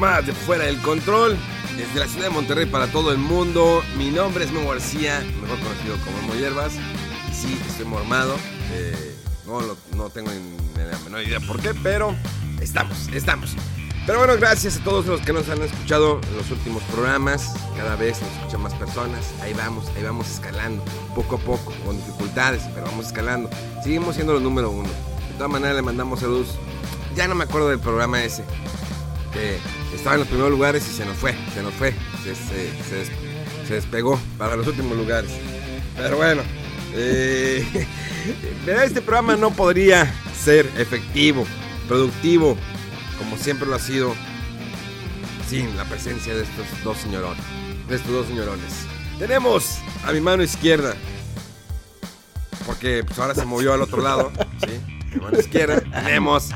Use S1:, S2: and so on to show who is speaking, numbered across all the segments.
S1: Más de Fuera del Control. Desde la ciudad de Monterrey para todo el mundo. Mi nombre es Memo García, mejor conocido como Memo Hierbas. Sí, estoy mormado. Eh, no, no tengo ni la menor idea por qué, pero estamos, estamos. Pero bueno, gracias a todos los que nos han escuchado en los últimos programas. Cada vez nos escuchan más personas. Ahí vamos, ahí vamos escalando, poco a poco, con dificultades, pero vamos escalando. Seguimos siendo los número uno. De todas maneras, le mandamos saludos. Ya no me acuerdo del programa ese que estaba en los primeros lugares y se nos fue, se nos fue, se, se- se des- se despegó para los últimos lugares. Pero bueno, eh, este programa no podría ser efectivo, productivo, como siempre lo ha sido, sin la presencia de estos dos señorones, de estos dos señorones. Tenemos a mi mano izquierda, porque pues, ahora se movió al otro lado, mi mano izquierda tenemos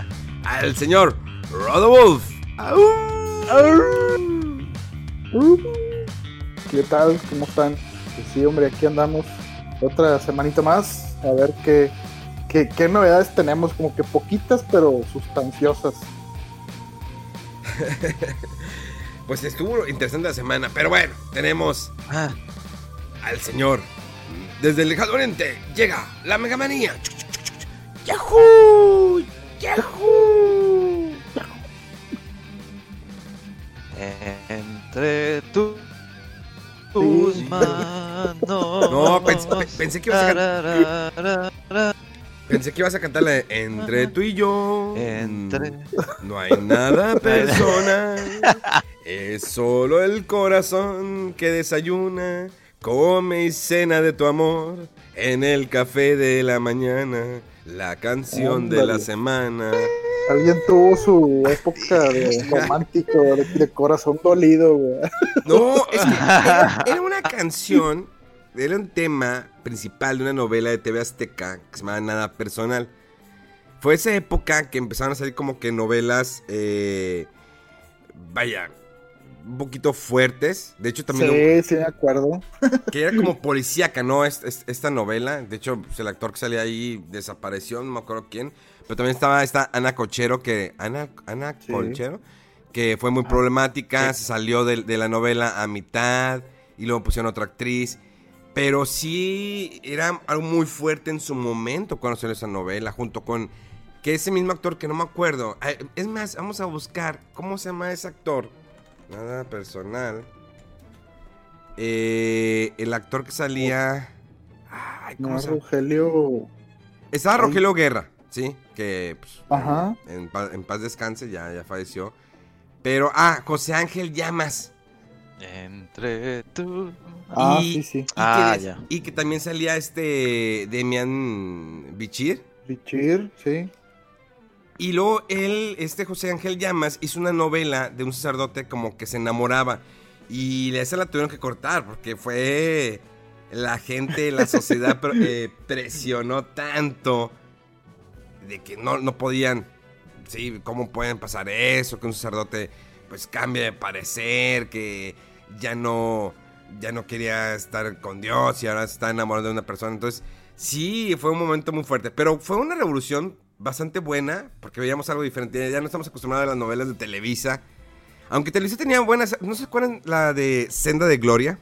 S1: al señor Rodolf.
S2: ¿Qué tal? ¿Cómo están? Pues sí, hombre, aquí andamos otra semanita más. A ver qué, qué, qué novedades tenemos, como que poquitas, pero sustanciosas.
S1: Pues estuvo interesante la semana, pero bueno, tenemos al señor. Desde el lejano oriente llega la megamanía. ¡Yahoo! ¡Yahoo!
S3: Entre tu- tus
S2: Sí.
S3: manos.
S1: No, pens- pe- pensé que ibas a
S3: Tararara.
S1: Pensé que ibas a cantar la de Entre tú y yo.
S3: Entre-
S1: No hay nada personal. Es solo el corazón que desayuna, come y cena de tu amor. En el café de la mañana, la canción de la semana.
S2: Alguien tuvo su época de romántico, de, de corazón dolido, güey.
S1: No, es que era, era una canción, era un tema principal de una novela de TV Azteca que se llamaba Nada Personal. Fue esa época que empezaron a salir como que novelas, eh, vaya, un poquito fuertes. De hecho, también
S2: Sí, sí, me acuerdo.
S1: que era como policíaca, ¿no? Es- es- esta novela. De hecho, pues, el actor que salía ahí desapareció, no me acuerdo quién. Pero también estaba esta Ana Cochero, que. Ana, Ana
S2: Sí.
S1: Colchero, que fue muy problemática. Se salió de, de la novela a mitad. Y luego pusieron otra actriz. Pero sí era algo muy fuerte en su momento cuando salió esa novela, junto con. Que ese mismo actor que no me acuerdo. Es más, vamos a buscar. ¿Cómo se llama ese actor? Nada personal. Eh, el actor que salía. Ay, ¿cómo
S2: No,
S1: se llama?
S2: Rogelio.
S1: Estaba. Rogelio Guerra, ¿sí? Que pues,
S2: Ajá.
S1: en, en paz descanse, ya, ya falleció. Pero, ah, José Ángel Llamas.
S3: Entre tú.
S2: Ah,
S1: y,
S2: sí, sí.
S1: y
S3: Ah,
S1: que,
S3: ya.
S1: y que también salía este Demian Bichir.
S2: Bichir, sí.
S1: Y luego él, este José Ángel Llamas, hizo una novela de un sacerdote como que se enamoraba. Y esa la tuvieron que cortar porque fue la gente, la sociedad eh, presionó tanto de que no, no podían, sí, cómo pueden pasar eso, que un sacerdote pues cambie de parecer, que ya no, ya no quería estar con Dios y ahora se está enamorando de una persona. Entonces, sí, fue un momento muy fuerte, pero fue una revolución bastante buena porque veíamos algo diferente. Ya no estamos acostumbrados a las novelas de Televisa. Aunque Televisa tenía buenas, ¿no se acuerdan la de Senda de Gloria?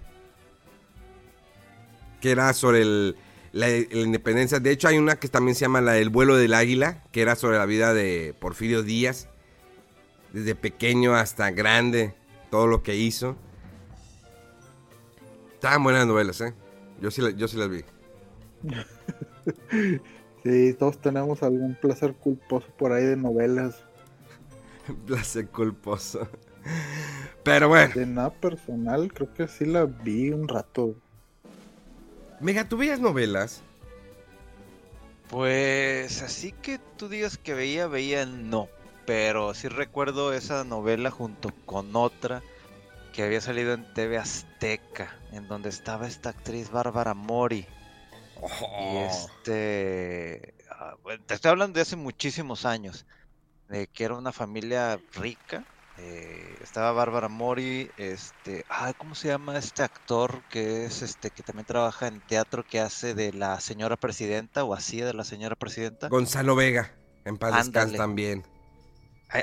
S1: Que era sobre el, la, la independencia. De hecho, hay una que también se llama la del vuelo del águila, que era sobre la vida de Porfirio Díaz. Desde pequeño hasta grande, todo lo que hizo. Estaban buenas novelas, ¿eh? Yo sí, yo sí las vi.
S2: Sí, todos tenemos algún placer culposo por ahí de novelas.
S1: Placer culposo. Pero bueno.
S2: De nada personal, creo que sí la vi un rato.
S1: Mega, ¿tú veías novelas?
S3: Pues así que tú digas que veía, veía no. Pero sí recuerdo esa novela junto con otra que había salido en TV Azteca, en donde estaba esta actriz Bárbara Mori. Y
S1: Oh.
S3: este. ah, te estoy hablando de hace muchísimos años. De que era una familia rica. Eh, estaba Bárbara Mori. Este. Ay, ¿cómo se llama este actor que es este. que también trabaja en teatro que hace de la señora presidenta o hacía de la señora presidenta?
S1: Gonzalo Vega. En paz descanse también.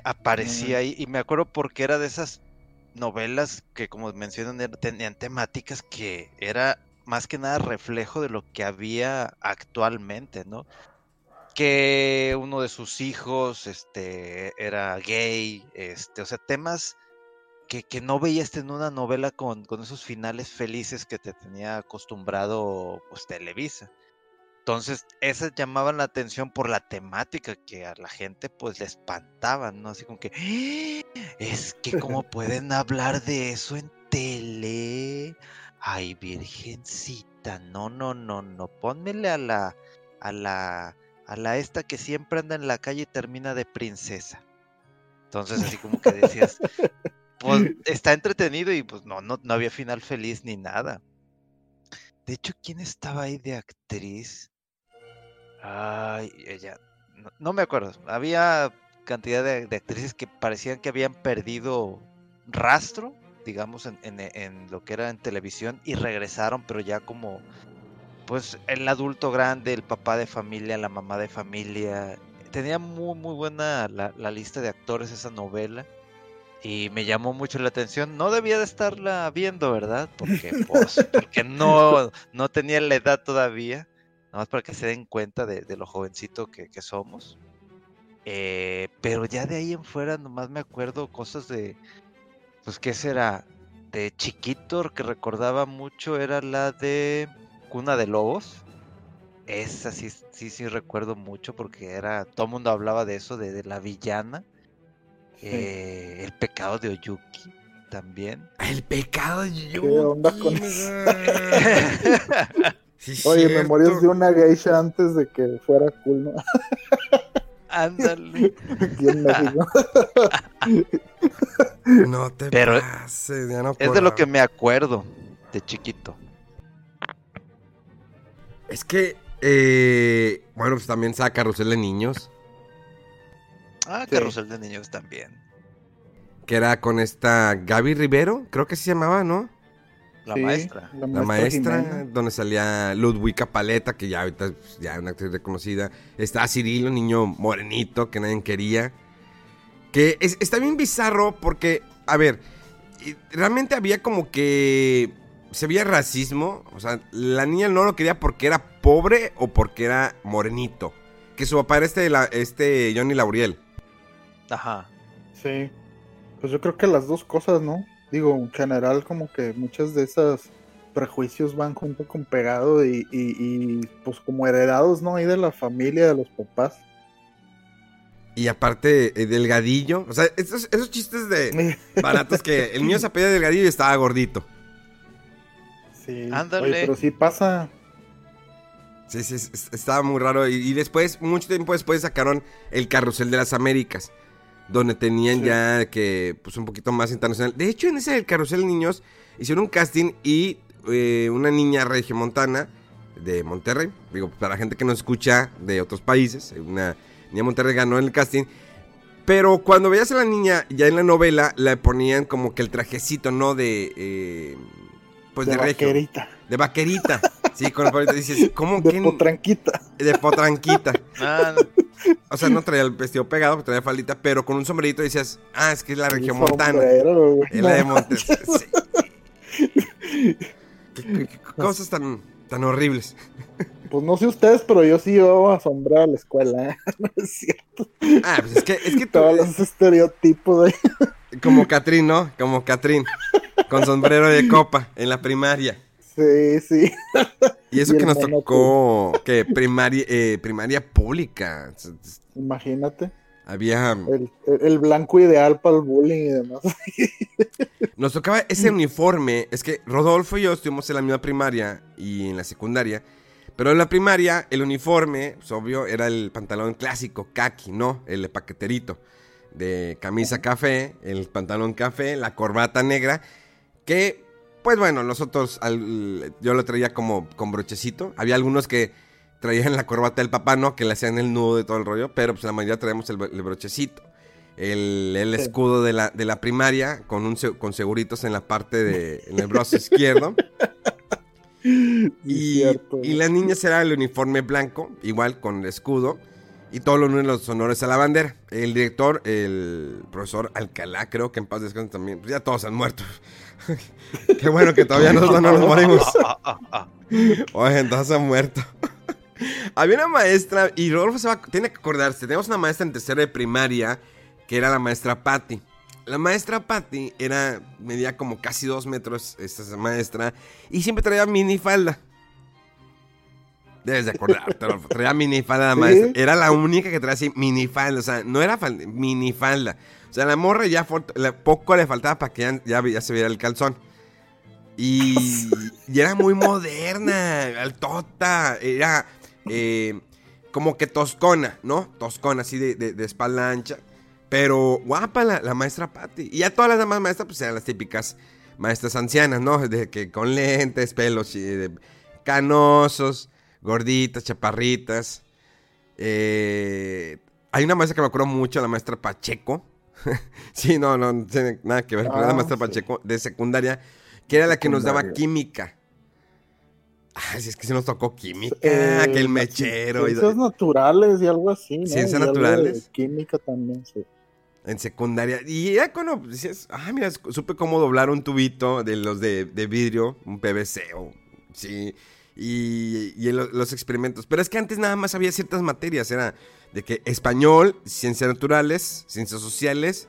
S3: Aparecía ahí y me acuerdo porque era de esas novelas que como mencionan tenían temáticas que era más que nada reflejo de lo que había actualmente, ¿no? Que uno de sus hijos este era gay, este, o sea, temas que, que no veías en una novela con, con esos finales felices que te tenía acostumbrado pues Televisa. Entonces, esas llamaban la atención por la temática que a la gente pues le espantaban, ¿no? Así como que, "¡Ah! es que cómo pueden hablar de eso en tele. Ay, virgencita, no, no, no, no, pónmele a la, a la, a la esta que siempre anda en la calle y termina de princesa. Entonces, así como que decías, pues está entretenido y pues no, no, no había final feliz ni nada. De hecho, ¿quién estaba ahí de actriz? Ay, ella. No, no me acuerdo. Había cantidad de, de actrices que parecían que habían perdido rastro, digamos, en, en- en lo que era en televisión y regresaron, pero ya como, pues, el adulto grande, el papá de familia, la mamá de familia. Tenía muy, muy buena la, la lista de actores esa novela. Y me llamó mucho la atención. No debía de estarla viendo, ¿verdad? Porque, pues, porque no, no tenía la edad todavía. Nada más para que se den cuenta de, de lo jovencito que, que somos. Eh, pero ya de ahí en fuera nomás me acuerdo cosas de, pues, ¿qué será? De chiquito que recordaba mucho era la de Cuna de Lobos. Esa sí, sí, sí recuerdo mucho porque era, todo el mundo hablaba de eso, de, de la villana.
S2: Sí.
S3: Eh, el pecado de Oyuki también.
S1: El pecado de Yuki.
S2: onda con
S1: mega. Sí,
S2: Oye,
S1: cierto.
S2: memorias de una geisha antes de que fuera cool, ¿no?
S3: Ándale.
S1: No te
S3: Pero
S1: pases, ya no
S3: Es de lo que me acuerdo de chiquito.
S1: Es que, eh, bueno, pues también está Carrusel de Niños,
S3: Ah,
S2: Sí.
S3: Carrusel de Niños también.
S1: que era con esta Gaby Rivero, creo que se llamaba, ¿no?
S3: La
S2: Sí,
S3: maestra.
S2: La
S1: La maestra, donde salía Ludwika Paleta, que ya ahorita pues, ya es una actriz reconocida. Está Cirilo, un niño morenito que nadie quería. Que es- está bien bizarro porque, a ver, realmente había como que se veía racismo. O sea, la niña no lo quería porque era pobre o porque era morenito. Que su papá era este, la- este Johnny Lauriel.
S3: Ajá.
S2: Sí. Pues yo creo que las dos cosas, ¿no? Digo, en general como que muchas de esas prejuicios van junto con pegado y, y, y, pues como heredados, ¿no? Ahí de la familia, de los papás.
S1: Y aparte, eh, Delgadillo. O sea, esos, esos chistes de baratos que el niño se apellida Delgadillo y estaba gordito.
S2: Sí.
S3: Ándale.
S2: Oye, pero sí pasa.
S1: Sí, sí, es- es- estaba muy raro. Y, y después, mucho tiempo después, sacaron el Carrusel de las Américas. Donde tenían
S2: Sí.
S1: ya que, pues, un poquito más internacional. De hecho, en ese del Carrusel Niños, hicieron un casting y eh, una niña regiomontana de Monterrey. Digo, para la gente que nos escucha de otros países, una niña de Monterrey ganó en el casting. Pero cuando veías a la niña ya en la novela, le ponían como que el trajecito, ¿no? De. eh, pues de,
S2: de
S1: regio.
S2: vaquerita.
S1: De vaquerita. Sí, con el palito dices, ¿cómo
S2: De
S1: que
S2: potranquita.
S1: de potranquita?
S3: Ah, no.
S1: O sea, no traía el vestido pegado, traía faldita, pero con un sombrerito decías, ah, es que es la región montana.
S2: Sombrero, güey.
S1: Es la de Montes.
S2: manches.
S1: Sí. ¿Qué, qué- qué cosas tan, tan horribles.
S2: Pues no sé ustedes, pero yo sí iba a sombrar a la escuela, ¿eh? No es cierto.
S1: Ah, pues es que, es que tú,
S2: Todos los estereotipos ahí.
S1: como Catrín, ¿no? Como Catrín, con sombrero de copa en la primaria.
S2: Sí, Sí.
S1: Y eso
S2: Y
S1: que nos tocó, que primaria, eh, primaria pública.
S2: Imagínate.
S1: Había,
S2: El, el- el blanco ideal para el bullying y demás.
S1: nos tocaba ese uniforme. Es que Rodolfo y yo estuvimos en la misma primaria y en la secundaria. Pero en la primaria, el uniforme, pues, obvio, era el pantalón clásico, khaki, ¿no? El paqueterito. De camisa café, el pantalón café, la corbata negra. Que, pues bueno, nosotros, al- yo lo traía como con brochecito. Había algunos que traían la corbata del papá, ¿no? Que le hacían el nudo de todo el rollo. Pero pues la mayoría traíamos el, el brochecito. El, el
S2: Sí.
S1: escudo de la, de la primaria con, un, con seguritos en la parte de, en el brazo izquierdo. Y, y las niñas era el uniforme blanco, igual con el escudo. Y todos los honores a la bandera. El director, el profesor Alcalá, creo que en paz descanse también. Pues ya todos han muerto. Qué bueno que todavía nosotros no nos morimos. Oye, entonces han muerto. Había una maestra, y Rodolfo se va, tiene que acordarse, tenemos una maestra en tercera de primaria, que era la maestra Patty. La maestra Patty era, medía como casi dos metros, esta maestra, y siempre traía minifalda. Debes de acordarte, Rodolfo, traía minifalda la maestra. Era la única que traía así minifalda, o sea, no era falda, minifalda. O sea, la morra ya poco le faltaba para que ya, se viera el calzón. Y, era muy moderna, altota, era eh, como que toscona, ¿no? Toscona, así de, de- espalda ancha. Pero guapa la, maestra Patty. Y ya todas las demás maestras, pues eran las típicas maestras ancianas, ¿no? De que con lentes, pelos de- canosos, gorditas, chaparritas. Eh, hay una maestra que me acuerdo mucho, la maestra Pacheco. sí, no, no, no tiene nada que ver con la
S2: Ah,
S1: maestra
S2: sí.
S1: Pacheco de secundaria, que era la que nos daba química. Ay, si es que se nos tocó química,
S2: Eh,
S1: que el mechero. y-
S2: Ciencias naturales y algo así, ¿no?
S1: Ciencias
S2: Y de
S1: naturales.
S2: Química también, sí.
S1: en secundaria. Y ya cuando decías, ah, mira, supe cómo doblar un tubito de los de, de vidrio, un PVC o sí. Y, y los experimentos. Pero es que antes nada más había ciertas materias. Era de que español, ciencias naturales, ciencias sociales,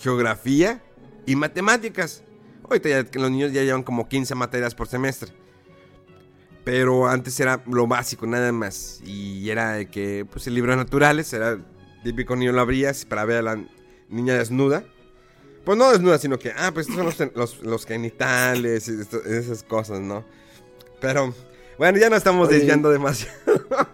S1: geografía y matemáticas. Ahorita ya los niños ya llevan como 15 materias por semestre. Pero antes era lo básico, nada más. Y era de que, pues, el libro de naturales era típico niño lo abrías para ver a la niña desnuda. Pues no desnuda, sino que, ah, pues estos son los, los, los genitales y esas cosas, ¿no? Pero, bueno, ya no estamos
S2: Oye.
S1: desviando demasiado.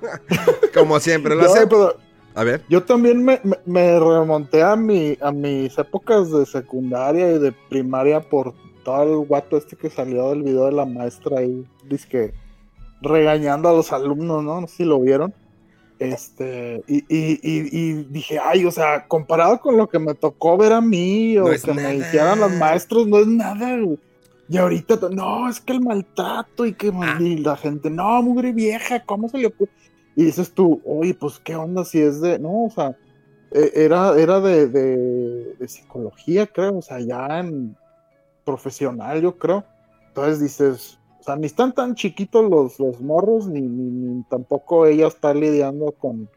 S1: Como siempre lo hacemos.
S2: pero
S1: A ver.
S2: yo también me, me- me remonté a, mi, a mis épocas de secundaria y de primaria por todo el guato este que salió del video de la maestra ahí, que regañando a los alumnos, ¿no? No sé si lo vieron. Este, y, y, y, y dije, ay, o sea, comparado con lo que me tocó ver a mí o
S1: No
S2: que me dijeran los maestros, no es nada, güey. Y ahorita, no, es que el maltrato y que
S1: Ah.
S2: la gente, no, mugre vieja, ¿cómo se le ocurre? Y dices tú, oye, pues qué onda si es de, no, o sea, e- era, era de, de, de psicología, creo, o sea, ya en profesional, yo creo. Entonces dices, o sea, ni están tan chiquitos los, los morros, ni, ni, ni tampoco ella está lidiando con,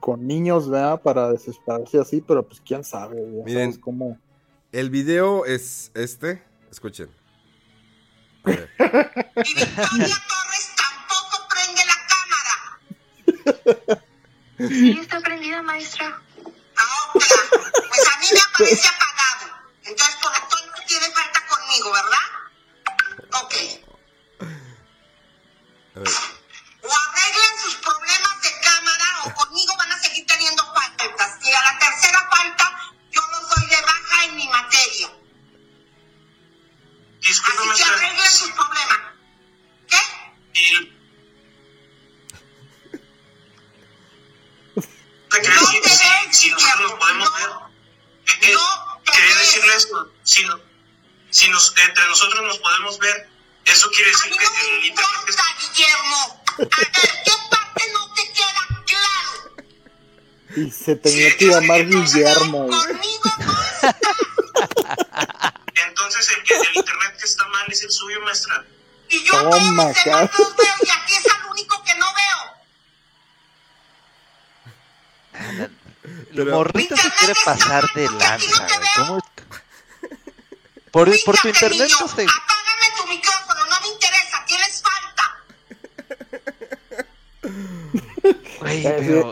S2: con niños, ¿verdad? Para desesperarse así, pero pues quién sabe, ya
S1: Miren.
S2: sabes cómo.
S1: El video es este. Escuchen. A ver.
S4: Y Victoria Torres tampoco prende la cámara.
S5: Sí, está prendida, maestra.
S4: Ah, ok. Pues a mí me aparece apagado.
S2: se tenía que llamar Guillermo.
S6: Entonces el, que, el internet que está mal es el suyo, maestra.
S4: Y yo
S2: Toma,
S4: todos los dos veo y aquí es el único que no veo.
S3: Se pasar de lanza. ¿Cómo? Por, por tu internet no se...
S4: Apágame tu micrófono, no me interesa, tienes
S2: falta.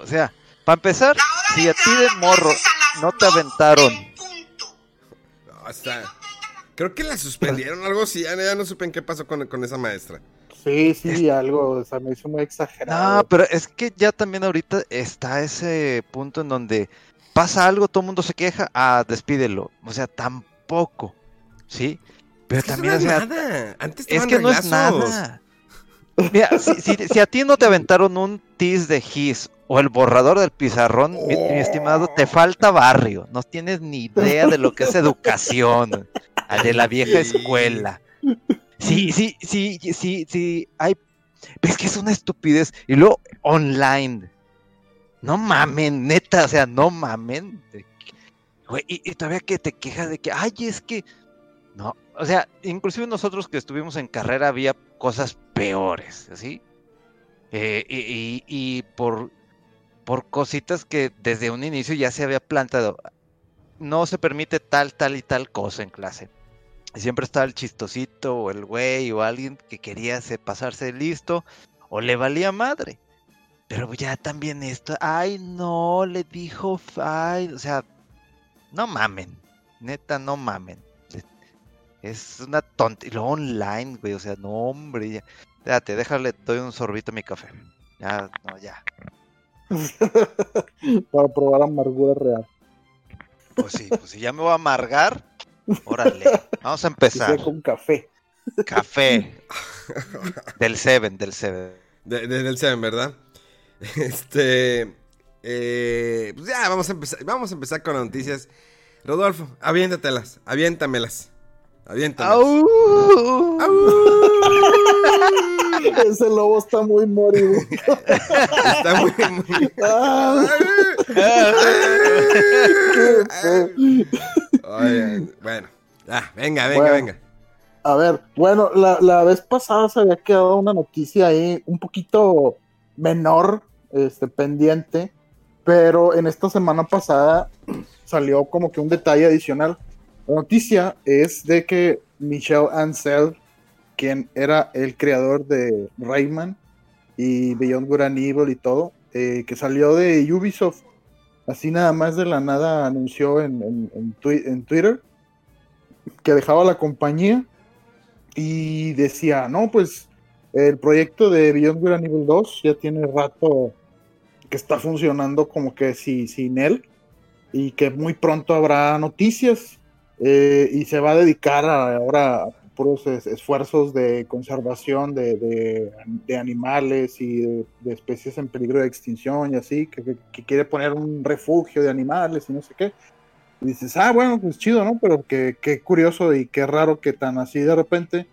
S3: O sea, para empezar, si a ti de morro no te
S4: 12
S3: aventaron.
S1: No, está- Creo que la suspendieron algo así. Ya, ya no supe en qué pasó con, con esa maestra.
S2: Sí, sí, algo, o sea, me hizo muy exagerado.
S3: No, pero es que ya también ahorita está ese punto en donde pasa algo, todo el mundo se queja, ah, despídelo. O sea, tampoco, ¿sí? Pero
S1: Es que
S3: también,
S1: no
S3: o sea,
S1: es nada. Antes
S3: es que no es nada. Mira, si, si- si a ti no te aventaron un tis de gis o el borrador del pizarrón, mi, mi estimado, te falta barrio. No tienes ni idea de lo que es educación, de la vieja
S1: Sí.
S3: escuela. Sí, sí, sí, sí, sí, hay... Ves que es una estupidez. Y luego, online. No mamen, neta, o sea, no mamen. Güey, y, y todavía que te quejas de que, ay, es que... No, o sea, inclusive nosotros que estuvimos en carrera había cosas peores, ¿sí? Eh, y, y- y por, por cositas que desde un inicio ya se había plantado. No se permite tal, tal y tal cosa en clase. Siempre estaba el chistosito o el güey o alguien que quería se- pasarse listo o le valía madre. Pero ya también esto, ay no, le dijo, ay, o sea, no mamen, neta, no mamen. Es una tonta. Y luego online, güey, o sea, no, hombre, ya. Espérate, déjale, doy un sorbito a mi café. Ya, no, ya.
S2: Para probar amargura real.
S3: Pues sí, pues si ya me voy a amargar, órale, vamos a empezar.
S2: con café.
S3: Café. Del Seven, del Seven.
S1: De- de- del Seven, ¿verdad? Este. eh, pues ya, vamos a empezar. Vamos a empezar con las noticias. Rodolfo, aviéntatelas, aviéntamelas. Aviéntamelas.
S3: ¡Au!
S2: Ese lobo está muy morido.
S1: Está muy, muy.
S2: Ah,
S1: bueno, ya, venga, venga,
S2: Bueno.
S1: venga.
S2: A ver, bueno, la, la vez pasada se había quedado una noticia ahí un poquito menor, este, pendiente, pero en esta semana pasada salió como que un detalle adicional. La noticia es de que Michel Ancel, quien era el creador de Rayman y Beyond Good Evil y todo, eh, que salió de Ubisoft, así nada más de la nada anunció en, en- en twi- en Twitter que dejaba la compañía y decía, no, pues el proyecto de Beyond Good Evil 2 ya tiene rato que está funcionando como que si, sin él y que muy pronto habrá noticias eh, y se va a dedicar a- ahora a puros es- esfuerzos de conservación de, de- de animales y de, de especies en peligro de extinción y así, que, que- que quiere poner un refugio de animales y no sé qué. Y dices, ah, bueno, pues chido, ¿no? Pero qué, qué curioso y qué raro que tan así de repente.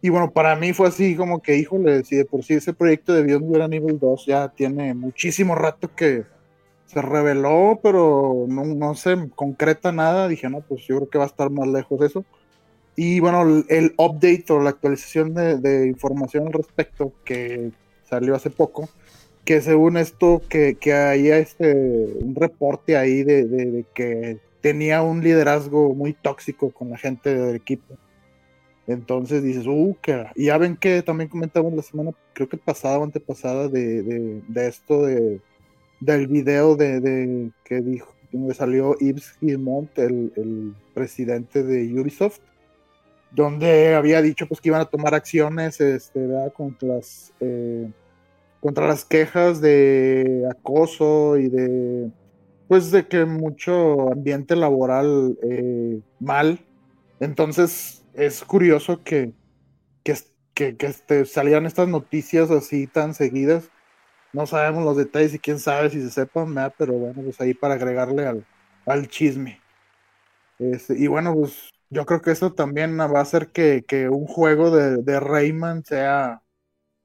S2: Y bueno, para mí fue así como que, híjole, si de por sí ese proyecto de Beyond Good and Evil 2 ya tiene muchísimo rato que se reveló, pero no, no se concreta nada, dije, no, pues yo creo que va a estar más lejos eso. Y bueno, el, el update o la actualización de, de información al respecto que salió hace poco, que según esto, que, que había este, un reporte ahí de, de- de que tenía un liderazgo muy tóxico con la gente del equipo. Entonces dices, uh, que... Y ya ven que también comentamos la semana, creo que pasada o antepasada, de, de, de esto de, del video de, de que dijo, donde salió Yves Guillemot, el, el presidente de Ubisoft, donde había dicho pues que iban a tomar acciones este, contra las eh, contra las quejas de acoso y de pues de que mucho ambiente laboral eh, mal. Entonces es curioso que que, que, que este, salieran estas noticias así tan seguidas no sabemos los detalles y quién sabe si se sepan pero bueno pues ahí para agregarle al, al chisme este, y bueno, pues yo creo que eso también va a hacer que, que un juego de, de Rayman sea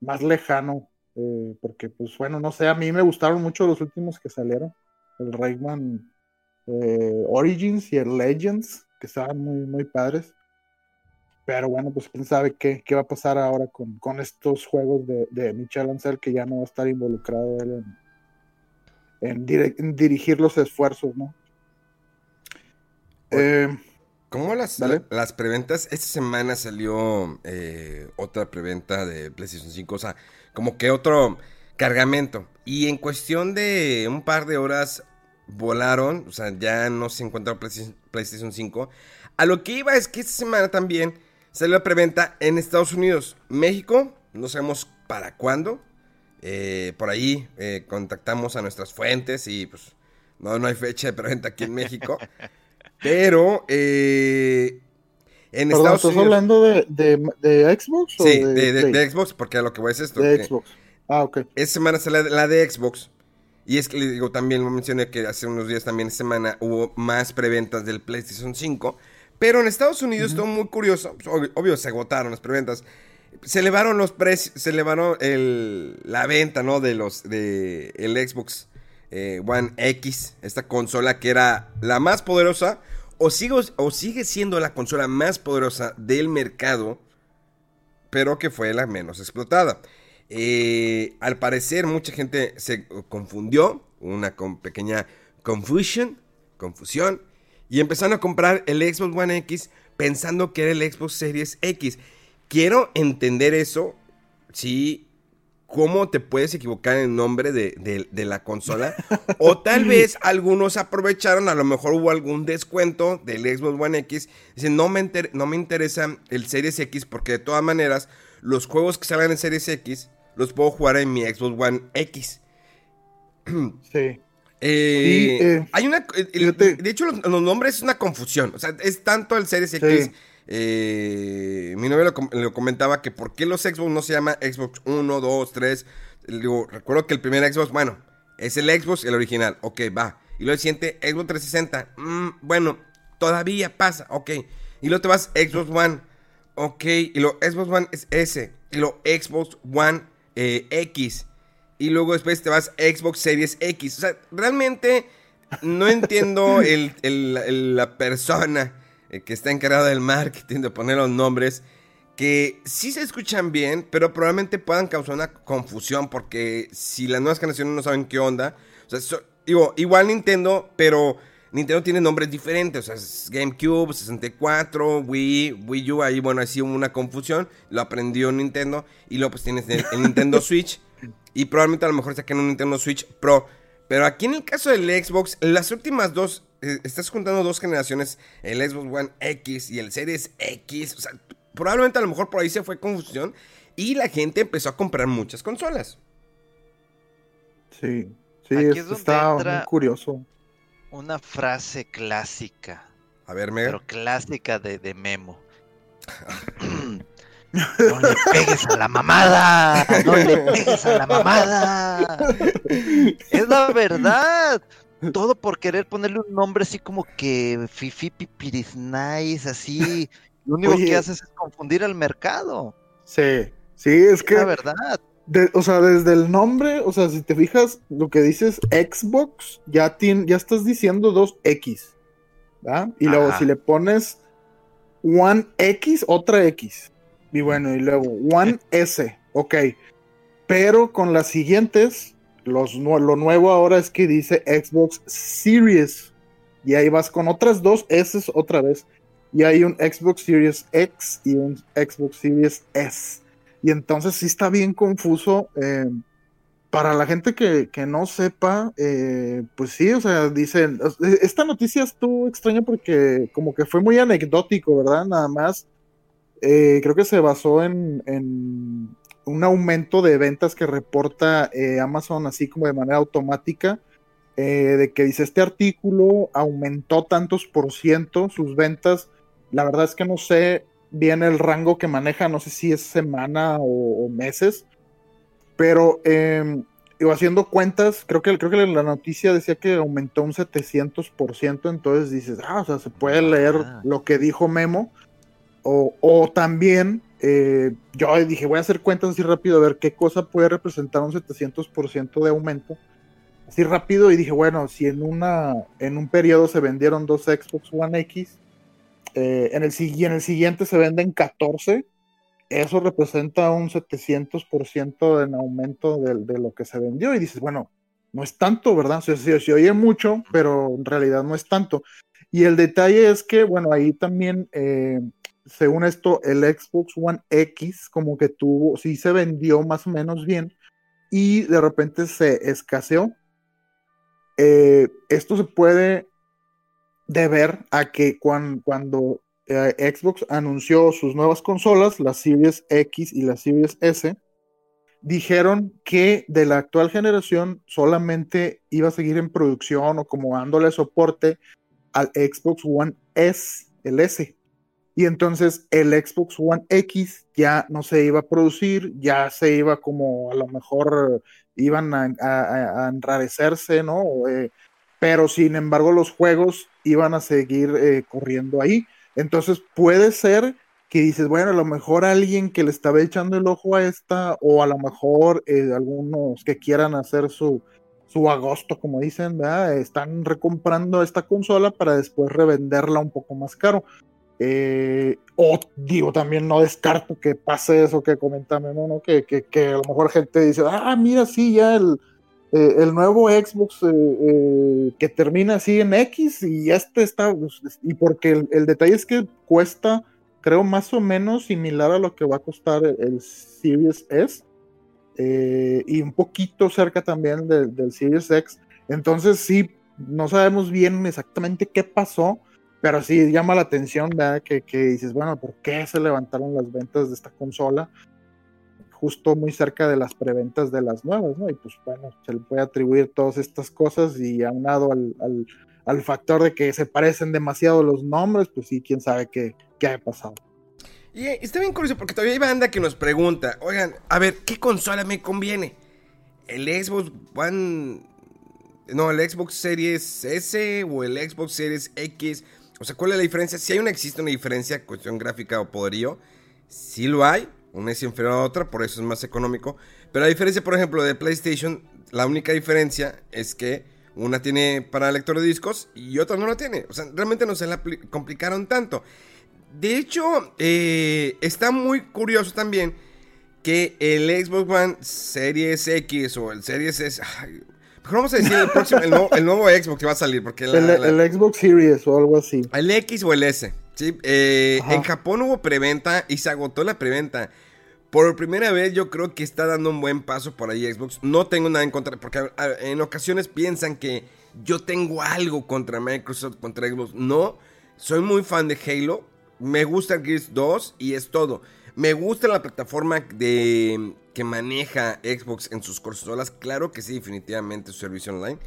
S2: más lejano. eh, porque, pues bueno, no sé, a mí me gustaron mucho los últimos que salieron. El Rayman eh, Origins y el Legends, que estaban muy, muy padres. Pero bueno, pues quién sabe qué, qué va a pasar ahora con, con estos juegos de, de Michel Ancel, que ya no va a estar involucrado él en, en en dirigir los esfuerzos, ¿no? Eh,
S1: ¿Cómo las, las preventas? Esta semana salió eh, otra preventa de PlayStation 5. O sea, como que otro. cargamento. Y en cuestión de un par de horas volaron, o sea, ya no se encuentra PlayStation 5. A lo que iba es que esta semana también salió la preventa en Estados Unidos. México, no sabemos para cuándo. Eh, por ahí eh, contactamos a nuestras fuentes y pues no, no hay fecha de preventa aquí en México. Pero eh, en
S2: Perdón,
S1: Estados
S2: ¿estás
S1: Unidos...
S2: hablando de, de, de Xbox o
S1: Sí,
S2: de,
S1: de, de-
S2: Play?
S1: de Xbox, porque a lo que voy es esto.
S2: De
S1: que
S2: Xbox. Ah, ok.
S1: Esta semana sale la de Xbox. Y es que le digo, también lo mencioné que hace unos días también esta semana hubo más preventas del PlayStation 5. Pero en Estados Unidos estuvo muy curioso. pues, obvio, obvio, se agotaron las preventas. Se elevaron los precios, se elevaron el, la venta, ¿no? De los, de el Xbox eh, One X, esta consola que era la más poderosa, o sigue, o sigue siendo la consola más poderosa del mercado, pero que fue la menos explotada. Eh, al parecer mucha gente se confundió, una con pequeña confusion, confusión, y empezaron a comprar el Xbox One X pensando que era el Xbox Series X. Quiero entender eso, sí, cómo te puedes equivocar en el nombre de, de- de la consola, o tal vez algunos aprovecharon, a lo mejor hubo algún descuento del Xbox One X, dicen, no me, inter- no me interesa el Series X porque de todas maneras los juegos que salgan en Series X los puedo jugar en mi Xbox One X.
S2: Sí.
S1: Eh,
S2: Sí, eh,
S1: hay una. el- de hecho, los, los nombres es una confusión. O sea, es tanto el Series
S2: Sí.
S1: X. eh, mi novia lo, com- lo comentaba que por qué los Xbox no se llama Xbox 1, 2, 3. Le Digo, recuerdo que el primer Xbox, bueno, es el Xbox, el original. Ok, va. Y luego el siguiente, Xbox 360. mm, bueno, todavía pasa. Ok. Y luego te vas Xbox One. Ok. Y lo Xbox One es S. Y lo Xbox One X. Y luego después te vas Xbox Series X. O sea, realmente no entiendo el- el- el- la persona eh, que está encargada del marketing de poner los nombres. Que sí se escuchan bien, pero probablemente puedan causar una confusión. Porque si las nuevas generaciones no saben qué onda. O sea, so- digo, igual Nintendo, pero Nintendo tiene nombres diferentes. O sea, es GameCube, 64, Wii, Wii U. Ahí, bueno, así hubo una confusión. Lo aprendió Nintendo. Y luego, pues tienes el, el Nintendo Switch. Y probablemente a lo mejor saquen un Nintendo Switch Pro. Pero aquí en el caso del Xbox, las últimas dos, eh, estás juntando dos generaciones, el Xbox One X y el Series X. O sea, probablemente a lo mejor por ahí se fue confusión y la gente empezó a comprar muchas consolas.
S2: Sí. Sí,
S3: Aquí
S2: es- está
S3: entra-
S2: muy curioso.
S3: Una frase clásica,
S1: A ver, Mega.
S3: pero clásica de, de Memo. No le pegues a la mamada, no le pegues a la mamada. Es la verdad. Todo por querer ponerle un nombre así como que Fifi Pipiris Nice, así. Lo único
S2: Oye.
S3: que haces es confundir al mercado.
S2: Sí. Sí, es
S3: Es
S2: que,
S3: la verdad.
S2: de- o sea, desde el nombre, o sea, si te fijas, lo que dices Xbox, ya, tien- ya estás diciendo dos X. ¿verdad? Y luego si le pones One X, otra X. Y bueno, y luego One S, ok. Pero con las siguientes, los, lo nuevo ahora es que dice Xbox Series. Y ahí vas con otras dos S otra vez. Y hay un Xbox Series X y un Xbox Series S. Y entonces sí está bien confuso. eh, para la gente que, que no sepa, eh, pues sí, o sea, dicen, esta noticia estuvo extraña porque como que fue muy anecdótico, ¿verdad? Nada más, eh, creo que se basó en, en un aumento de ventas que reporta eh, Amazon así como de manera automática, eh, de que dice, este artículo aumentó tantos por ciento sus ventas, la verdad es que no sé bien el rango que maneja, no sé si es semana o, o meses, pero digo, haciendo cuentas, creo que, creo que la noticia decía que aumentó un 700%, entonces dices, ah, o sea, se puede leer
S3: Ah.
S2: lo que dijo Memo, o, también, eh, yo dije, voy a hacer cuentas así rápido, a ver qué cosa puede representar un 700% de aumento, así rápido, y dije, bueno, si en, una, en un periodo se vendieron dos Xbox One X, eh, en, el, en el siguiente se venden 14, eso representa un 700% en aumento de, lo que se vendió y dices, bueno, no es tanto, ¿verdad? O sea, se, se oye mucho, pero en realidad no es tanto. Y el detalle es que, bueno, ahí también, eh, según esto, el Xbox One X como que tuvo, sí se vendió más o menos bien. y de repente se escaseó. Eh, esto se puede deber a que cuando, eh, Xbox anunció sus nuevas consolas, las Series X y las Series S, dijeron que de la actual generación solamente iba a seguir en producción o como dándole soporte al Xbox One S, el S. Y entonces el Xbox One X ya no se iba a producir, ya se iba como a lo mejor iban a, enrarecerse, ¿no? Eh, pero sin embargo los juegos iban a seguir eh, corriendo ahí. Entonces puede ser que dices, bueno, a lo mejor alguien que le estaba echando el ojo a esta, o a lo mejor eh, algunos que quieran hacer su, su agosto, como dicen, ¿verdad? están recomprando esta consola para después revenderla un poco más caro. Eh, o digo, también no descarto que pase eso que comentame, ¿no? Que, que, a lo mejor gente dice, ah, mira, sí, ya el, eh, el nuevo Xbox que termina así en X y este está, pues, y porque el detalle es que cuesta creo más o menos similar a lo que va a costar el, Series S eh, y un poquito cerca también del Series X. Entonces sí, no sabemos bien exactamente qué pasó, pero sí llama la atención ¿verdad? Que, que dices, bueno, ¿por qué se levantaron las ventas de esta consola? justo muy cerca de las preventas de las nuevas, ¿no? Y pues bueno, se le puede atribuir todas estas cosas y aunado al, al, al factor de que se parecen demasiado los nombres, pues sí, quién sabe qué, qué ha pasado.
S1: Y eh, está bien curioso porque todavía hay banda que nos pregunta, oigan, a ver, ¿qué consola me conviene? ¿El Xbox One... No, el Xbox Series S o el Xbox Series X? O sea, ¿cuál es la diferencia? Si hay una, existe una diferencia, cuestión gráfica o poderío, sí lo hay, una es inferior a otra, por eso es más económico. Pero la diferencia, por ejemplo, de PlayStation, la única diferencia es que una tiene para lector de discos y otra no la tiene. O sea, realmente no se la complicaron tanto. De hecho, eh, está muy curioso también que el Xbox One Series X o el Series S. mejor vamos a decir el próximo, el nuevo, Xbox que va a salir. Porque
S2: el, Xbox Series o algo así.
S1: El X o el S. ¿sí? Eh, en Japón hubo preventa y se agotó la preventa. Por primera vez yo creo que está dando un buen paso por ahí Xbox. No tengo nada en contra, porque en ocasiones piensan que yo tengo algo contra Microsoft, contra Xbox. No, soy muy fan de Halo. Me gusta Gears 2 y es todo. Me gusta la plataforma de, que maneja Xbox en sus consolas. Claro que sí, definitivamente su servicio online.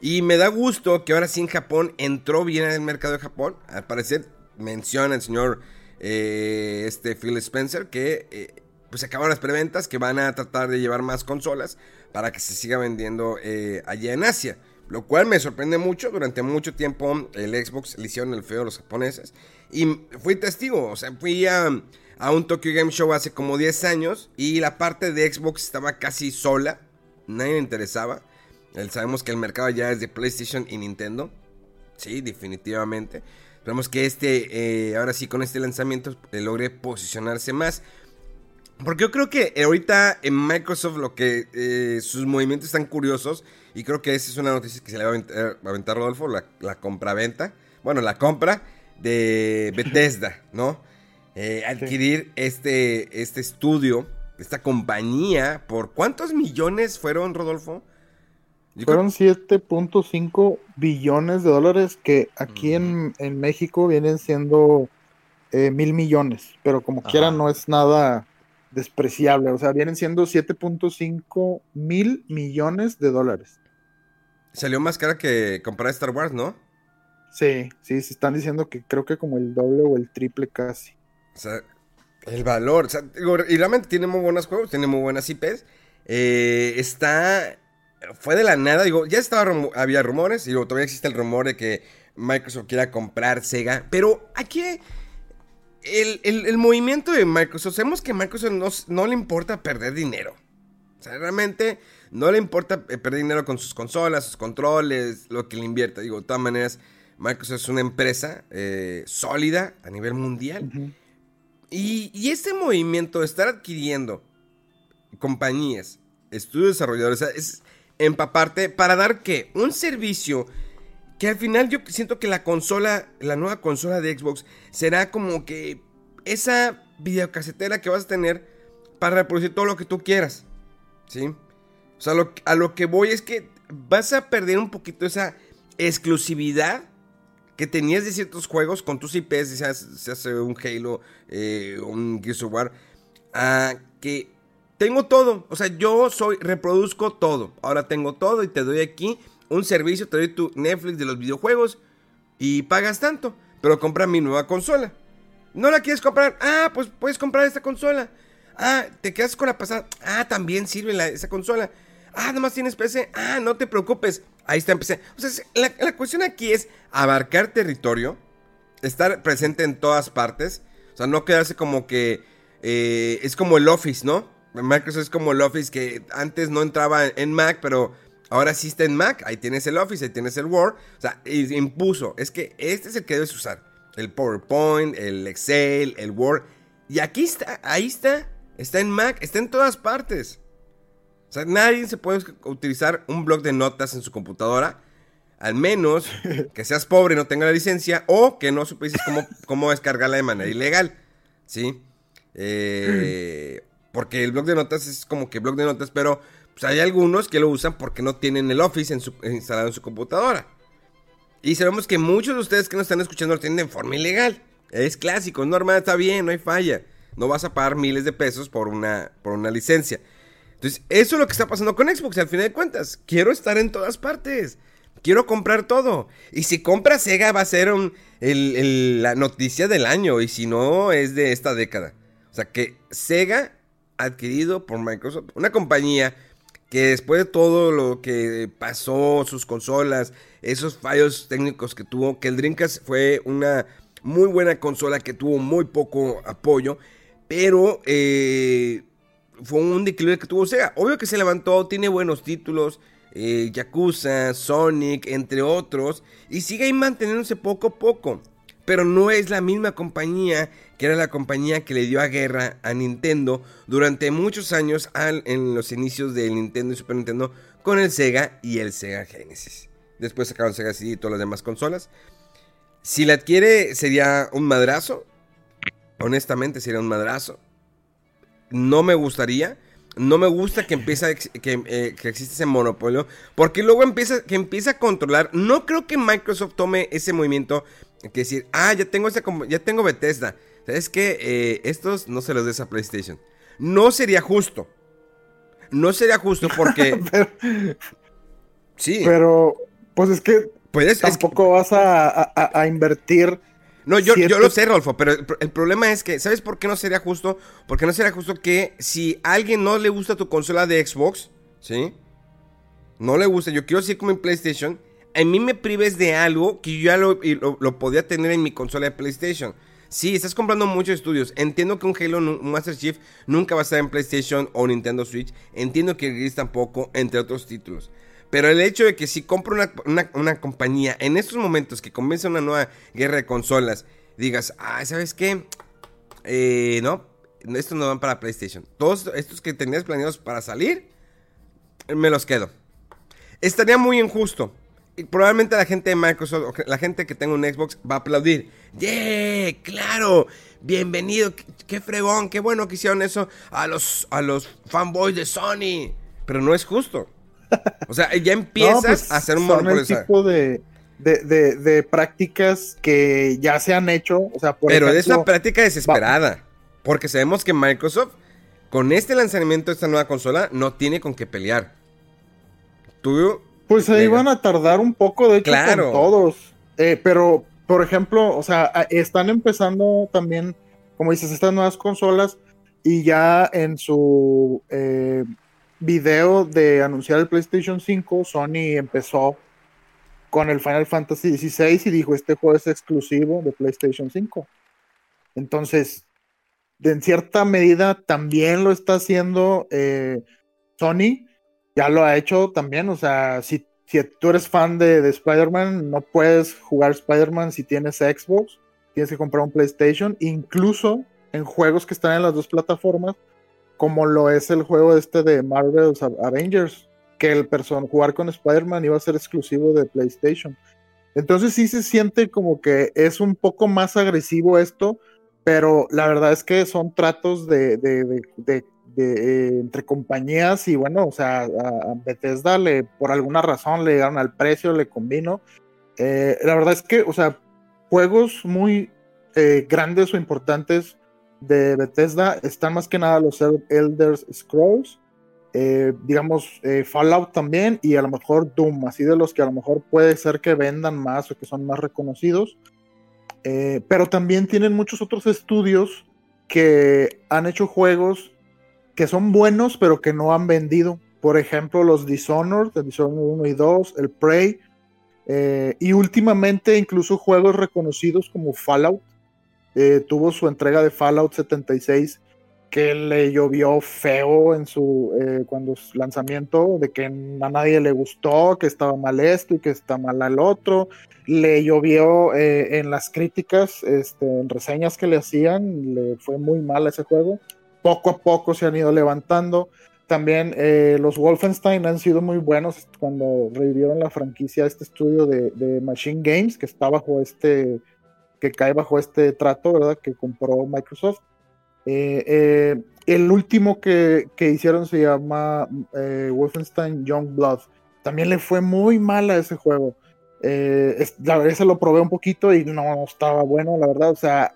S1: Y me da gusto que ahora sí en Japón entró bien en el mercado de Japón. Al parecer menciona el señor eh, este Phil Spencer que eh, pues acaban las preventas que van a tratar de llevar más consolas para que se siga vendiendo eh, allá en Asia. Lo cual me sorprende mucho. Durante mucho tiempo el Xbox le hicieron el feo a los japoneses. Y fui testigo. O sea, fui a, un Tokyo Game Show hace como 10 años. Y la parte de Xbox estaba casi sola. Nadie le interesaba. Sabemos que el mercado ya es de PlayStation y Nintendo. Sí, definitivamente. Esperemos que este, eh, ahora sí, con este lanzamiento logre posicionarse más. Porque yo creo que ahorita en Microsoft lo que eh, sus movimientos están curiosos y creo que esa es una noticia que se le va a aventar, Rodolfo, la, la compra-venta, bueno, la compra de Bethesda, ¿no? Eh, adquirir este, este estudio, esta compañía, ¿por cuántos millones fueron, Rodolfo?
S2: fueron 7.5 billones de dólares que aquí en, México vienen siendo eh, mil millones, pero como quiera no es nada despreciable. O sea, vienen siendo 7.5 mil millones de dólares.
S1: Salió más cara que comprar Star Wars, ¿no?
S2: Sí, sí, se están diciendo que creo que como el doble o el triple casi.
S1: O sea, el valor. O sea, y realmente tiene muy buenos juegos, tiene muy buenas IPs. Eh, está. Fue de la nada, digo, ya estaba había rumores, y todavía existe el rumor de que Microsoft quiera comprar Sega, pero aquí el, movimiento de Microsoft, sabemos que a Microsoft no, le importa perder dinero. O sea, realmente no le importa eh, perder dinero con sus consolas, sus controles, lo que le invierta. Digo, de todas maneras, Microsoft es una empresa eh, sólida a nivel mundial. Y, este movimiento de estar adquiriendo compañías, estudios desarrolladores, es empaparte para dar que un servicio que al final yo siento que la consola, la nueva consola de Xbox, será como que esa videocasetera que vas a tener para reproducir todo lo que tú quieras. ¿Sí? O sea, a lo que voy es que vas a perder un poquito esa exclusividad que tenías de ciertos juegos con tus IPs, se hace, un Halo, eh, un Gears of War, a que tengo todo. O sea, yo soy, reproduzco todo. Ahora tengo todo y te doy aquí un servicio, te doy tu Netflix de los videojuegos y pagas tanto. Pero compra mi nueva consola. ¿No la quieres comprar? Ah, pues puedes comprar esta consola. Ah, te quedas con la pasada. Ah, también sirve la- esa consola. Ah, nomás tienes PC. Ah, no te preocupes. Ahí está PC. O sea, la, la cuestión aquí es abarcar territorio, estar presente en todas partes. O sea, no quedarse como que eh, es como el Office, ¿no? Microsoft es como el Office que antes no entraba en Mac, pero ahora sí está en Mac. Ahí tienes el Office, ahí tienes el Word. O sea, impuso. Es que este es el que debes usar. El PowerPoint, el Excel, el Word. Y aquí está, ahí está. Está en Mac, está en todas partes. O sea, nadie se puede utilizar un blog de notas en su computadora. Al menos que seas pobre y no tenga la licencia. O que no supieses cómo, cómo descargarla de manera ilegal. ¿Sí? Eh, porque el blog de notas es como que blog de notas, pero pues, hay algunos que lo usan porque no tienen el Office en su- instalado en su computadora. Y sabemos que muchos de ustedes que nos están escuchando lo tienen de forma ilegal. Es clásico, es normal, está bien, no hay falla. No vas a pagar miles de pesos por una, por una licencia. Eso es lo que está pasando con Xbox, al final de cuentas. Quiero estar en todas partes. Quiero comprar todo. Y si compra Sega va a ser el- la noticia del año. Y si no, es de esta década. O sea, que Sega, adquirido por Microsoft, una compañía que después de todo lo que pasó, sus consolas, esos fallos técnicos que tuvo, que el Dreamcast fue una muy buena consola que tuvo muy poco apoyo, pero eh, fue un declive que tuvo Sega. Obvio que se levantó, tiene buenos títulos, eh, Yakuza, Sonic, entre otros, y sigue ahí manteniéndose poco a poco. Pero no es la misma compañía que era la compañía que le dio a guerra a Nintendo durante muchos años al- en los inicios del Nintendo y Super Nintendo con el Sega y el Sega Genesis. Después sacaron Sega CD y todas las demás consolas. Si la adquiere sería un madrazo. Honestamente sería un madrazo. No me gustaría. No me gusta que empiece a ex- que, eh, que existe ese monopolio. Porque luego empieza, que empieza a controlar. No creo que Microsoft tome ese movimiento. Que decir, ah, ya tengo, esta, ya tengo Bethesda. ¿Sabes qué? Eh, estos no se los des a PlayStation. No sería justo. No sería justo porque...
S2: pero,
S1: sí.
S2: pero, pues es que
S1: pues es- es que-
S2: tampoco vas a, a- a invertir.
S1: No, yo, yo lo sé, Rolfo, pero el, pro- el problema es que, ¿sabes por qué no sería justo? Porque no sería justo que si a alguien no le gusta tu consola de Xbox, ¿sí? No le gusta, yo quiero decir como en PlayStation, a mí me prives de algo que yo ya lo, lo- lo podía tener en mi consola de PlayStation. Sí, estás comprando muchos estudios. Entiendo que un Halo, un Master Chief nunca va a estar en PlayStation o Nintendo Switch. Entiendo que el Gris tampoco, entre otros títulos. Pero el hecho de que si compro una, una- compañía en estos momentos que comienza una nueva guerra de consolas, digas, ah, ¿sabes qué? Eh, no, estos no van para PlayStation. Todos estos que tenías planeados para salir, me los quedo. Estaría muy injusto. Y probablemente la gente de Microsoft, la gente que tenga un Xbox, va a aplaudir. ¡Yeah! ¡Claro! ¡Bienvenido! ¡Qué, qué fregón! ¡Qué bueno que hicieron eso a los, a los fanboys de Sony! Pero no es justo. O sea, ya empiezas
S2: No, pues,
S1: a hacer un
S2: son el tipo de, de, de- de prácticas que ya se han hecho. O sea, por
S1: Pero es
S2: ejemplo,
S1: una práctica desesperada. Porque sabemos que Microsoft, con este lanzamiento de esta nueva consola, no tiene con qué pelear. Tú,
S2: Pues ahí van a tardar un poco, de hecho,
S1: Claro.
S2: con todos. Eh, pero, por ejemplo, o sea, están empezando también, como dices, estas nuevas consolas y ya en su eh, video de anunciar el PlayStation 5, Sony empezó con el Final Fantasy XVI y dijo, este juego es exclusivo de PlayStation 5. Entonces, en cierta medida también lo está haciendo eh, Sony ya lo ha hecho también. O sea, si, si tú eres fan de, de Spider-Man, no puedes jugar Spider-Man si tienes Xbox. Tienes que comprar un PlayStation. Incluso en juegos que están en las dos plataformas, como lo es el juego este de Marvel's Avengers, que el person jugar con Spider-Man iba a ser exclusivo de PlayStation. Entonces sí se siente como que es un poco más agresivo esto, pero la verdad es que son tratos de, de- de- eh, entre compañías y bueno, o sea, a Bethesda le, por alguna razón le llegaron al precio, le combino. Eh, la verdad es que, o sea, juegos muy eh, grandes o importantes de Bethesda están más que nada los El- Elder Scrolls, eh, digamos eh, Fallout también y a lo mejor Doom, así de los que a lo mejor puede ser que vendan más o que son más reconocidos. Eh, pero también tienen muchos otros estudios que han hecho juegos que son buenos pero que no han vendido. Por ejemplo, los Dishonored, el Dishonored 1 y 2, el Prey, y últimamente incluso juegos reconocidos como Fallout. Eh, tuvo su entrega de Fallout 76 que le llovió feo en su eh, cuando lanzamiento, de que a nadie le gustó, que estaba mal esto y que está mal el otro. Le llovió eh, en las críticas, este, en reseñas que le hacían, le fue muy mal ese juego. Poco a poco se han ido levantando. También los Wolfenstein han sido muy buenos cuando revivieron la franquicia, este estudio de, de Machine Games, que está bajo este, que cae bajo este trato, ¿verdad? Que compró Microsoft. Eh, eh, el último que, que hicieron se llama eh, Wolfenstein Youngblood. También le fue muy mal a ese juego. Es- la verdad, se lo probé un poquito y no estaba bueno, la verdad. O sea,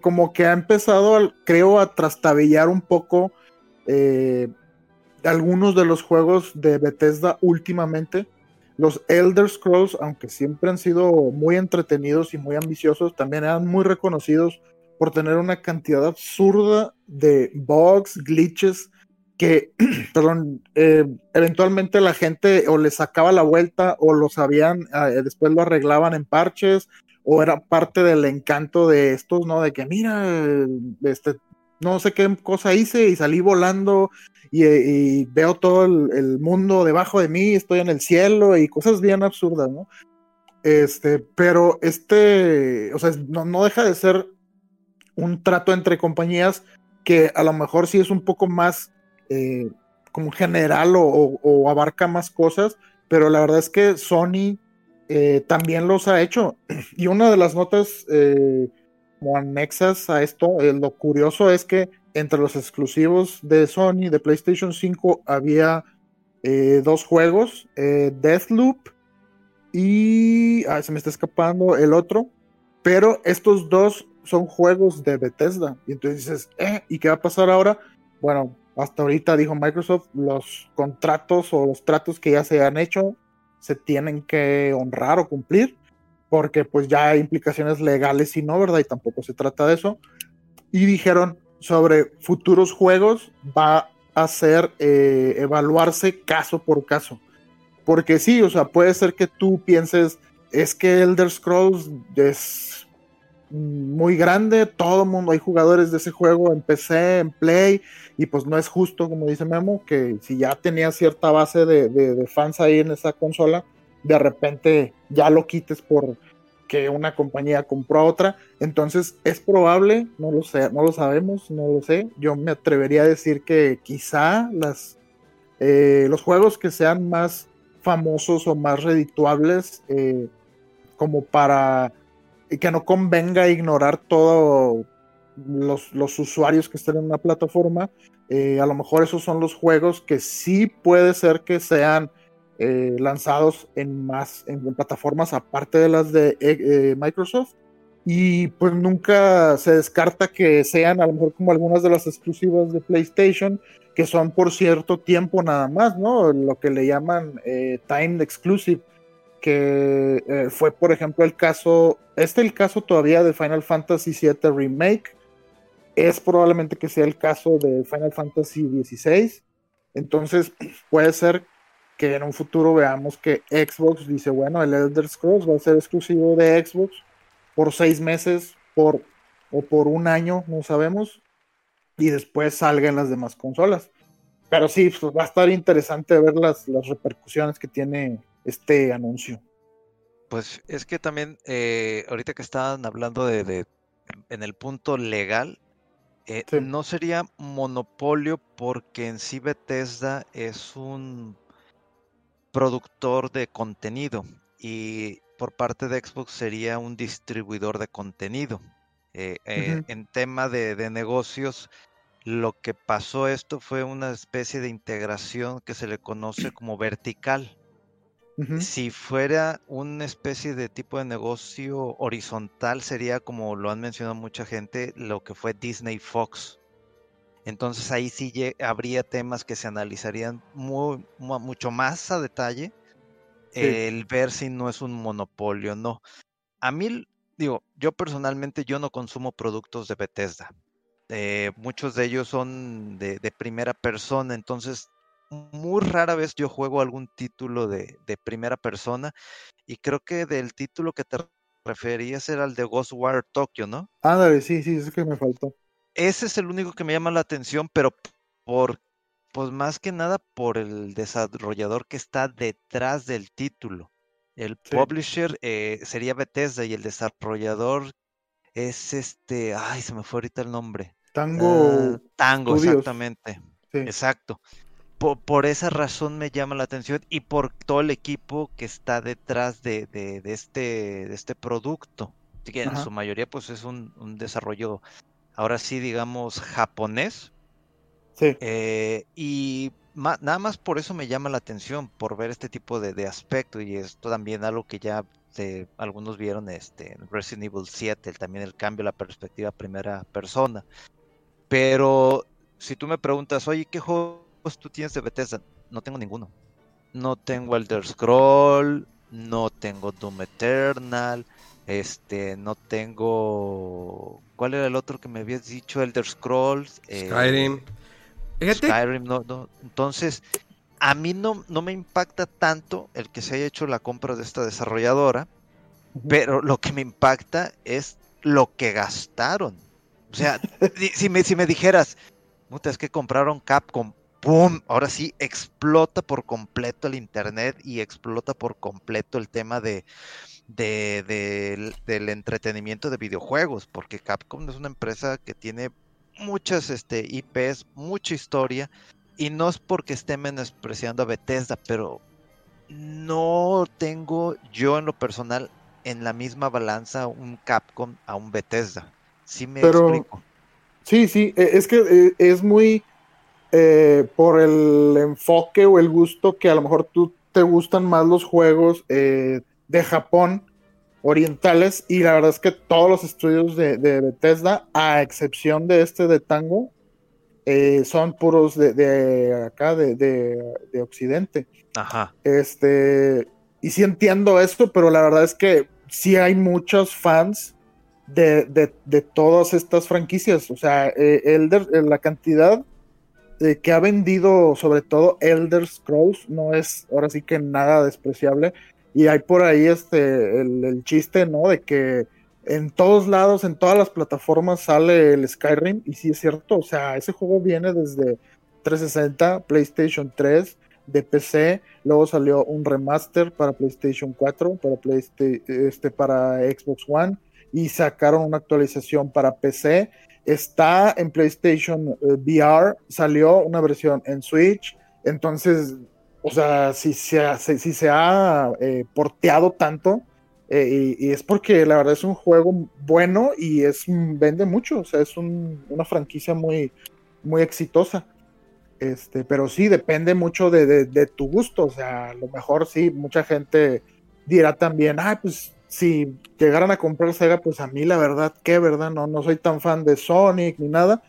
S2: como que ha empezado, creo, a trastabillar un poco algunos de los juegos de Bethesda últimamente. Los Elder Scrolls, aunque siempre han sido muy entretenidos y muy ambiciosos, también eran muy reconocidos por tener una cantidad absurda de bugs, glitches, que, perdón, eh, eventualmente la gente o le sacaba la vuelta o lo sabían, eh, después lo arreglaban en parches, o era parte del encanto de estos, ¿no? De que mira, este, no sé qué cosa hice y salí volando y, veo todo el, mundo debajo de mí, estoy en el cielo y cosas bien absurdas, ¿no? Este, pero este, o sea, no, no deja de ser un trato entre compañías que a lo mejor sí es un poco más eh, como general o, abarca más cosas, pero la verdad es que Sony eh, también los ha hecho. Y una de las notas eh, como anexas a esto, lo curioso es que entre los exclusivos de Sony, de PlayStation 5, había eh, dos juegos, eh, Deathloop y... se me está escapando el otro, pero estos dos son juegos de Bethesda. Y entonces dices, eh, ¿y qué va a pasar ahora? Bueno, hasta ahorita dijo Microsoft, los contratos o los tratos que ya se han hecho se tienen que honrar o cumplir, porque pues ya hay implicaciones legales y no, ¿verdad? Y tampoco se trata de eso. Y dijeron sobre futuros juegos va a ser eh, evaluarse caso por caso. Porque sí, o sea, puede ser que tú pienses, es que Elder Scrolls es muy grande, todo el mundo, hay jugadores de ese juego en PC, en Play, y pues no es justo, como dice Memo, que si ya tenía cierta base de, de- de fans ahí en esa consola, de repente ya lo quites por que una compañía compró a otra. Entonces es probable, no lo sé, no lo sabemos, no lo sé. Yo me atrevería a decir que quizá las eh, los juegos que sean más famosos o más redituables, eh, como para que no convenga ignorar todos los, usuarios que estén en una plataforma. eh, a lo mejor esos son los juegos que sí puede ser que sean eh, lanzados en más en, plataformas aparte de las de eh, eh, Microsoft. Y pues nunca se descarta que sean a lo mejor como algunas de las exclusivas de PlayStation, que son por cierto tiempo nada más, ¿no? Lo que le llaman eh, Time Exclusive, que fue por ejemplo el caso, este el caso todavía de Final Fantasy VII Remake, es probablemente que sea el caso de Final Fantasy XVI, entonces puede ser que en un futuro veamos que Xbox dice, bueno, el Elder Scrolls va a ser exclusivo de Xbox por seis meses por, o por un año, no sabemos, y después salga en las demás consolas. Pero sí, pues, va a estar interesante ver las, las repercusiones que tiene este anuncio.
S3: Pues es que también, eh, ahorita que estaban hablando de, de- en el punto legal, eh,
S2: Sí.
S3: no sería monopolio porque en sí Bethesda es un productor de contenido y por parte de Xbox sería un distribuidor de contenido. Eh, eh. En tema de, de negocios, lo que pasó esto fue una especie de integración que se le conoce como vertical. Si fuera una especie de tipo de negocio horizontal, sería como lo han mencionado mucha gente, lo que fue Disney Fox. Entonces ahí sí habría temas que se analizarían muy, mu- mucho más a detalle,
S2: Sí.
S3: el ver si no es un monopolio, no. A mí, digo, yo personalmente yo no consumo productos de Bethesda. Eh, muchos de ellos son de, de primera persona, entonces muy rara vez yo juego algún título de, de primera persona y creo que del título que te referías era el de Ghostwire Tokyo, ¿no?
S2: Ándale, sí, sí, es que me faltó.
S3: Ese es el único que me llama la atención, pero por, pues más que nada por el desarrollador que está detrás del título. El
S2: Sí.
S3: publisher eh, sería Bethesda y el desarrollador es este, ay, se me fue ahorita el nombre.
S2: Tango
S3: Ah, Tango,
S2: Studios.
S3: exactamente.
S2: Sí.
S3: Exacto. Por, por esa razón me llama la atención y por todo el equipo que está detrás de, de- de este, de este producto. Así que en
S2: Ajá.
S3: su mayoría pues es un, un desarrollo, ahora sí digamos, japonés.
S2: Sí,
S3: eh, y ma- nada más por eso me llama la atención, por ver este tipo de, de aspecto y esto también algo que ya eh, algunos vieron este, en Resident Evil 7, el- también el cambio, la perspectiva primera persona. Pero si tú me preguntas, oye, ¿qué juegos tú tienes de Bethesda? No tengo ninguno. No tengo Elder Scroll, no tengo Doom Eternal, este, no tengo... ¿Cuál era el otro que me habías dicho? Elder Scrolls. eh,
S1: Skyrim. Fíjate,
S3: Skyrim, no, no. Entonces, a mí no, no me impacta tanto el que se haya hecho la compra de esta desarrolladora, pero lo que me impacta es lo que gastaron. O sea, si- si me, si me dijeras, puta, es que compraron Capcom, ¡pum! Ahora sí, explota por completo el Internet y explota por completo el tema de, de- del- del entretenimiento de videojuegos, porque Capcom es una empresa que tiene muchas este, IPs, mucha historia, y no es porque esté menospreciando a Bethesda, pero no tengo yo en lo personal en la misma balanza un Capcom a un Bethesda. Sí me
S2: Pero-
S3: explico.
S2: sí, sí, e- es que eh, es muy eh, por el enfoque o el gusto que a lo mejor tú te gustan más los juegos eh, de Japón orientales y la verdad es que todos los estudios de, de Bethesda, a excepción de este de Tango, eh, son puros de, de acá, de, de- de Occidente.
S3: Ajá.
S2: Este, y sí entiendo esto, pero la verdad es que sí hay muchos fans de, de- de todas estas franquicias. O sea, eh, Elder, eh, la cantidad que ha vendido, sobre todo Elder Scrolls, no es ahora sí que nada despreciable. Y hay por ahí este, el, el chiste, ¿no? De que en todos lados, en todas las plataformas sale el Skyrim. Y sí es cierto, o sea, ese juego viene desde 360, PlayStation 3, de PC. Luego salió un remaster para PlayStation 4, para, Playsta- este, para Xbox One. Y sacaron una actualización para PC. Está en PlayStation eh, VR. Salió una versión en Switch. Entonces, o sea, si se ha, si, se ha eh, porteado tanto, eh, y, es porque la verdad es un juego bueno y es vende mucho, o sea, es un- una franquicia muy, muy exitosa. Este, pero sí, depende mucho de tu gusto, o sea, a lo mejor sí, mucha gente dirá también, ah, pues si llegaran a comprar Sega, pues a mí la verdad, que verdad, no, no soy tan fan de Sonic ni nada,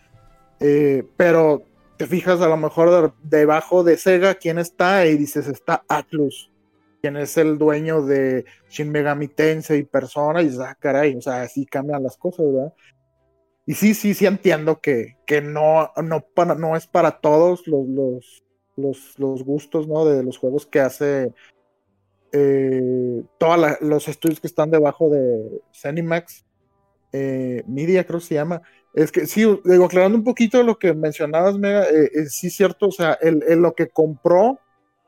S2: eh, pero te fijas a lo mejor de- debajo de Sega quién está y dices está Atlus, quien es el dueño de Shin Megami Tensei y Persona y dices, ah, caray, o sea, así cambian las cosas, ¿verdad? Y sí, sí, sí entiendo que, que no, no, para, no es para todos los, los, los, gustos, ¿no? De los juegos que hace eh, todos los estudios que están debajo de Zenimax eh, Media, creo que se llama. Es que sí, digo, aclarando un poquito lo que mencionabas, Mega, eh, eh, sí es cierto, o sea, el, el lo que compró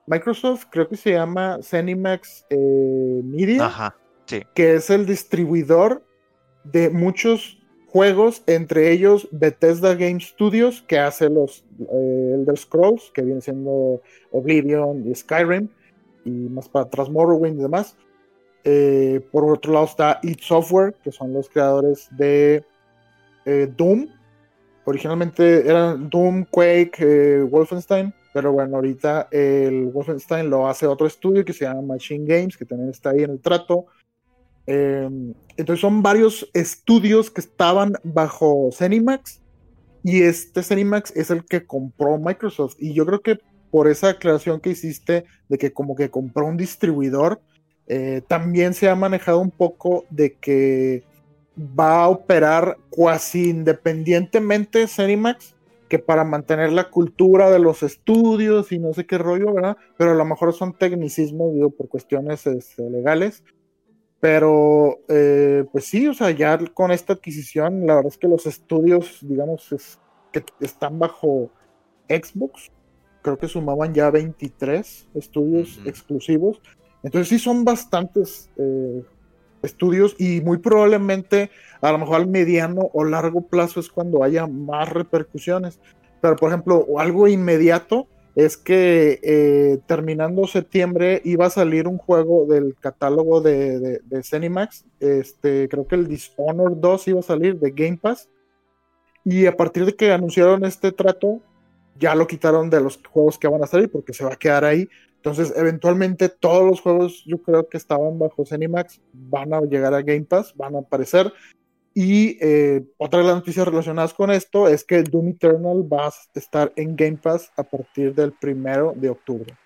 S2: Microsoft, creo que se llama Zenimax eh, Media,
S3: Ajá. Sí.
S2: que es el distribuidor de muchos juegos, entre ellos Bethesda Game Studios, que hace los Elder Scrolls, que viene siendo Oblivion y Skyrim, y más para atrás Morrowind y demás. Por otro lado está id Software, que son los creadores de eh, Doom. originalmente eran Doom, Quake, eh, Wolfenstein, pero bueno, ahorita el Wolfenstein lo hace otro estudio que se llama Machine Games, que también está ahí en el trato. Eh, entonces son varios estudios que estaban bajo Cenimax y este Cenimax es el que compró Microsoft. Y yo creo que por esa aclaración que hiciste de que como que compró un distribuidor, eh, también se ha manejado un poco de que va a operar cuasi independientemente Cenimax que para mantener la cultura de los estudios y no sé qué rollo, ¿verdad? Pero a lo mejor son tecnicismos, digo, por cuestiones este, legales. Pero, eh, pues sí, o sea, ya con esta adquisición, la verdad es que los estudios, digamos, es, que están bajo Xbox, creo que sumaban ya 23 estudios exclusivos. Entonces sí son bastantes eh, estudios y muy probablemente a lo mejor al mediano o largo plazo es cuando haya más repercusiones. Pero por ejemplo, algo inmediato es que eh, terminando septiembre iba a salir un juego del catálogo de, de. Este, creo que el Dishonored 2 iba a salir de Game Pass. Y a partir de que anunciaron este trato, ya lo quitaron de los juegos que van a salir porque se va a quedar ahí. Entonces, eventualmente todos los juegos, yo creo que estaban bajo Cenimax, van a llegar a Game Pass, van a aparecer. Y eh, otra de las noticias relacionadas con esto es que Doom Eternal va a estar en Game Pass a partir del primero de octubre.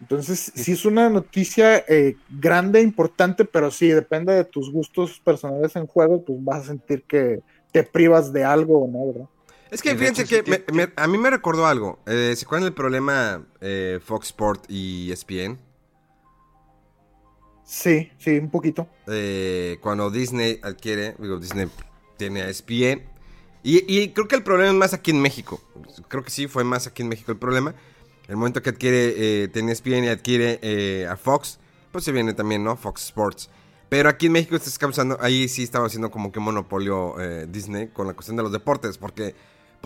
S2: Entonces, sí es una noticia eh, grande, importante, pero sí, depende de tus gustos personales en juegos, pues vas a sentir que te privas de algo o no, ¿verdad?
S1: Es que fíjense que me, me, a mí me recordó algo. Eh, ¿Se acuerdan del problema eh, Fox Sport y ESPN?
S2: Sí, sí, un poquito.
S1: Eh, cuando Disney adquiere, digo, Disney tiene a ESPN. Y, y, creo que el problema es más aquí en México. Creo que sí, fue más aquí en México el problema. El momento que adquiere, eh, tiene ESPN y adquiere a Fox, pues se viene también, ¿no? Fox Sports. Pero aquí en México está causando, ahí sí estaba haciendo como que monopolio Disney con la cuestión de los deportes, porque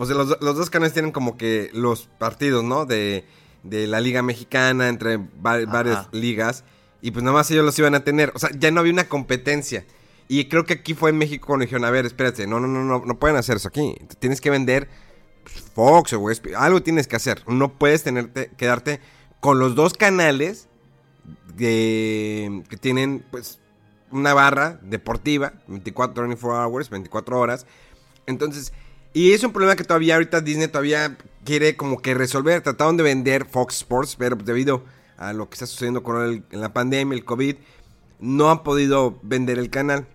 S1: pues los, los, dos canales tienen como que los partidos, ¿no? De, de la Liga Mexicana, entre va, varias ligas. Y pues nada más ellos los iban a tener. O sea, ya no había una competencia. Y creo que aquí fue en México cuando dijeron, a ver, espérate, no, no, no, no, no pueden hacer eso aquí. Tienes que vender pues, Fox o algo tienes que hacer. No puedes tenerte, quedarte con los dos canales de, que tienen, pues, una barra deportiva, 24, 24 hours, 24 horas. Entonces, y es un problema que todavía ahorita Disney todavía quiere como que resolver. Trataron de vender Fox Sports, pero debido a lo que está sucediendo con la pandemia, el COVID, no han podido vender el canal.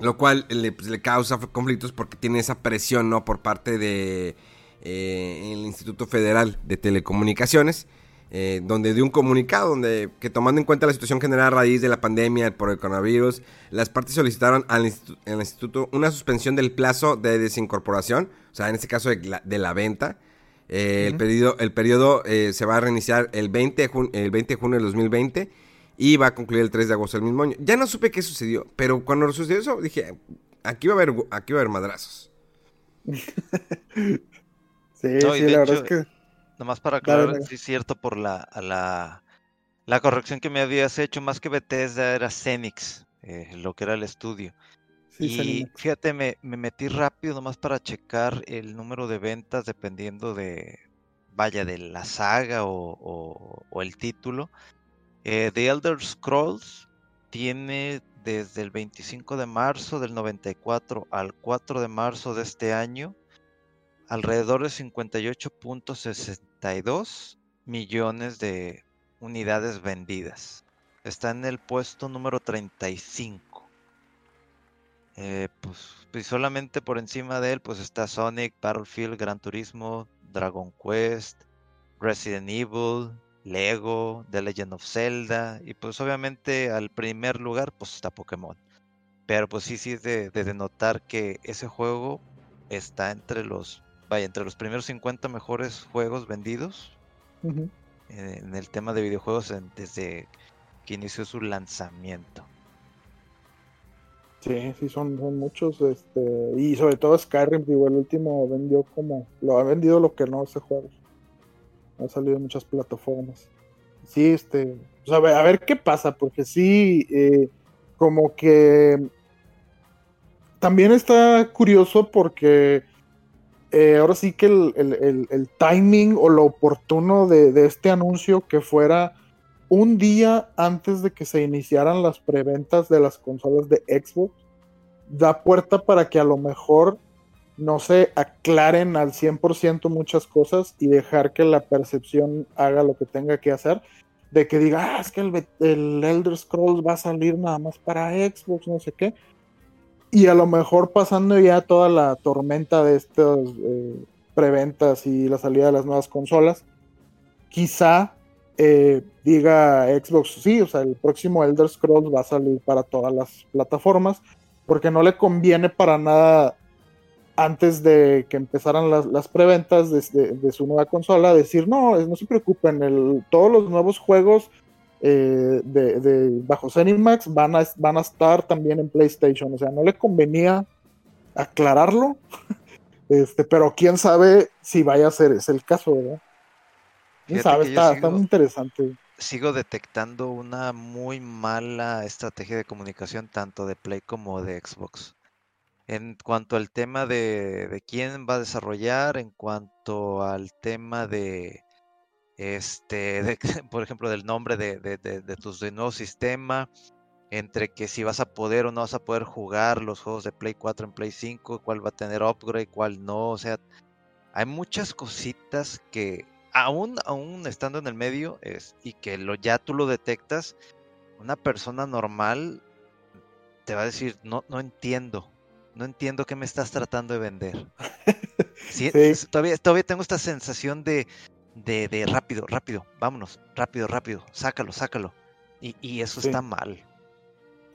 S1: Lo cual le, pues, le causa conflictos porque tiene esa presión, ¿no? Por parte de eh, Instituto Federal de Telecomunicaciones. Eh, donde dio un comunicado donde que tomando en cuenta la situación general a raíz de la pandemia por el coronavirus, las partes solicitaron al, institu al instituto una suspensión del plazo de desincorporación, o sea, en este caso de la, de la venta. Eh, uh -huh. El periodo, el periodo eh, se va a reiniciar el 20, de el 20 de junio del 2020 y va a concluir el 3 de agosto del mismo año. Ya no supe qué sucedió, pero cuando sucedió eso dije, aquí va a haber, aquí va a haber madrazos.
S2: sí, no, sí, la verdad
S3: es que... Nomás para aclarar, sí es cierto por la, la, la, corrección que me habías hecho, más que Bethesda era Cenix, eh, lo que era el estudio. Sí, y fíjate, me, me, metí rápido nomás para checar el número de ventas dependiendo de, vaya, de la saga o, o, o el título. Eh, The Elder Scrolls tiene desde el 25 de marzo del 94 al 4 de marzo de este año alrededor de 58.62 millones de unidades vendidas. Está en el puesto número 35. Eh, pues, pues, solamente por encima de él pues está Sonic, Battlefield, Gran Turismo, Dragon Quest, Resident Evil, Lego, The Legend of Zelda y pues obviamente al primer lugar pues está Pokémon. Pero pues sí, sí es de, de denotar que ese juego está entre los vaya, entre los primeros 50 mejores juegos vendidos uh -huh. en, en, el tema de videojuegos en, desde que inició su lanzamiento.
S2: Sí, sí, son, son muchos, este, y sobre todo Skyrim, digo, el último vendió como, lo ha vendido lo que no ese juego. Ha salido en muchas plataformas. Sí, este, pues a, ver, a ver qué pasa, porque sí, eh, como que también está curioso porque eh, ahora sí que el, el- el- timing o lo oportuno de, de este anuncio que fuera un día antes de que se iniciaran las preventas de las consolas de Xbox da puerta para que a lo mejor no se aclaren al 100% muchas cosas y dejar que la percepción haga lo que tenga que hacer. De que diga, ah, es que el Elder Scrolls va a salir nada más para Xbox, no sé qué. Y a lo mejor pasando ya toda la tormenta de estas eh, preventas y la salida de las nuevas consolas, quizá eh, diga Xbox, sí, o sea, el próximo Elder Scrolls va a salir para todas las plataformas, porque no le conviene para nada antes de que empezaran las, las preventas de, de- su nueva consola, decir, no, no se preocupen, todos los nuevos juegos eh, de, de- bajo Zenimax van a, van a estar también en PlayStation, o sea, no le convenía aclararlo, este, pero quién sabe si vaya a ser ese el caso, ¿verdad? Quién
S3: Fíjate
S2: sabe, está
S3: sigo-
S2: muy interesante.
S3: sigo detectando una muy mala estrategia de comunicación tanto de Play como de Xbox. En cuanto al tema de, de quién va a desarrollar, en cuanto al tema de, este, de, por ejemplo, del nombre de, de, de, de tus de nuevo sistema, entre que si vas a poder o no vas a poder jugar los juegos de Play 4 en Play 5, cuál va a tener upgrade, cuál no, o sea, hay muchas cositas que aún, aún estando en el medio es, y que lo, ya tú lo detectas, una persona normal te va a decir, no, no entiendo, no entiendo qué me estás tratando de vender. Sí, Todavía, todavía tengo esta sensación de, de, de rápido, rápido, vámonos, rápido, rápido, sácalo, sácalo. Y, y eso
S2: Sí.
S3: está mal.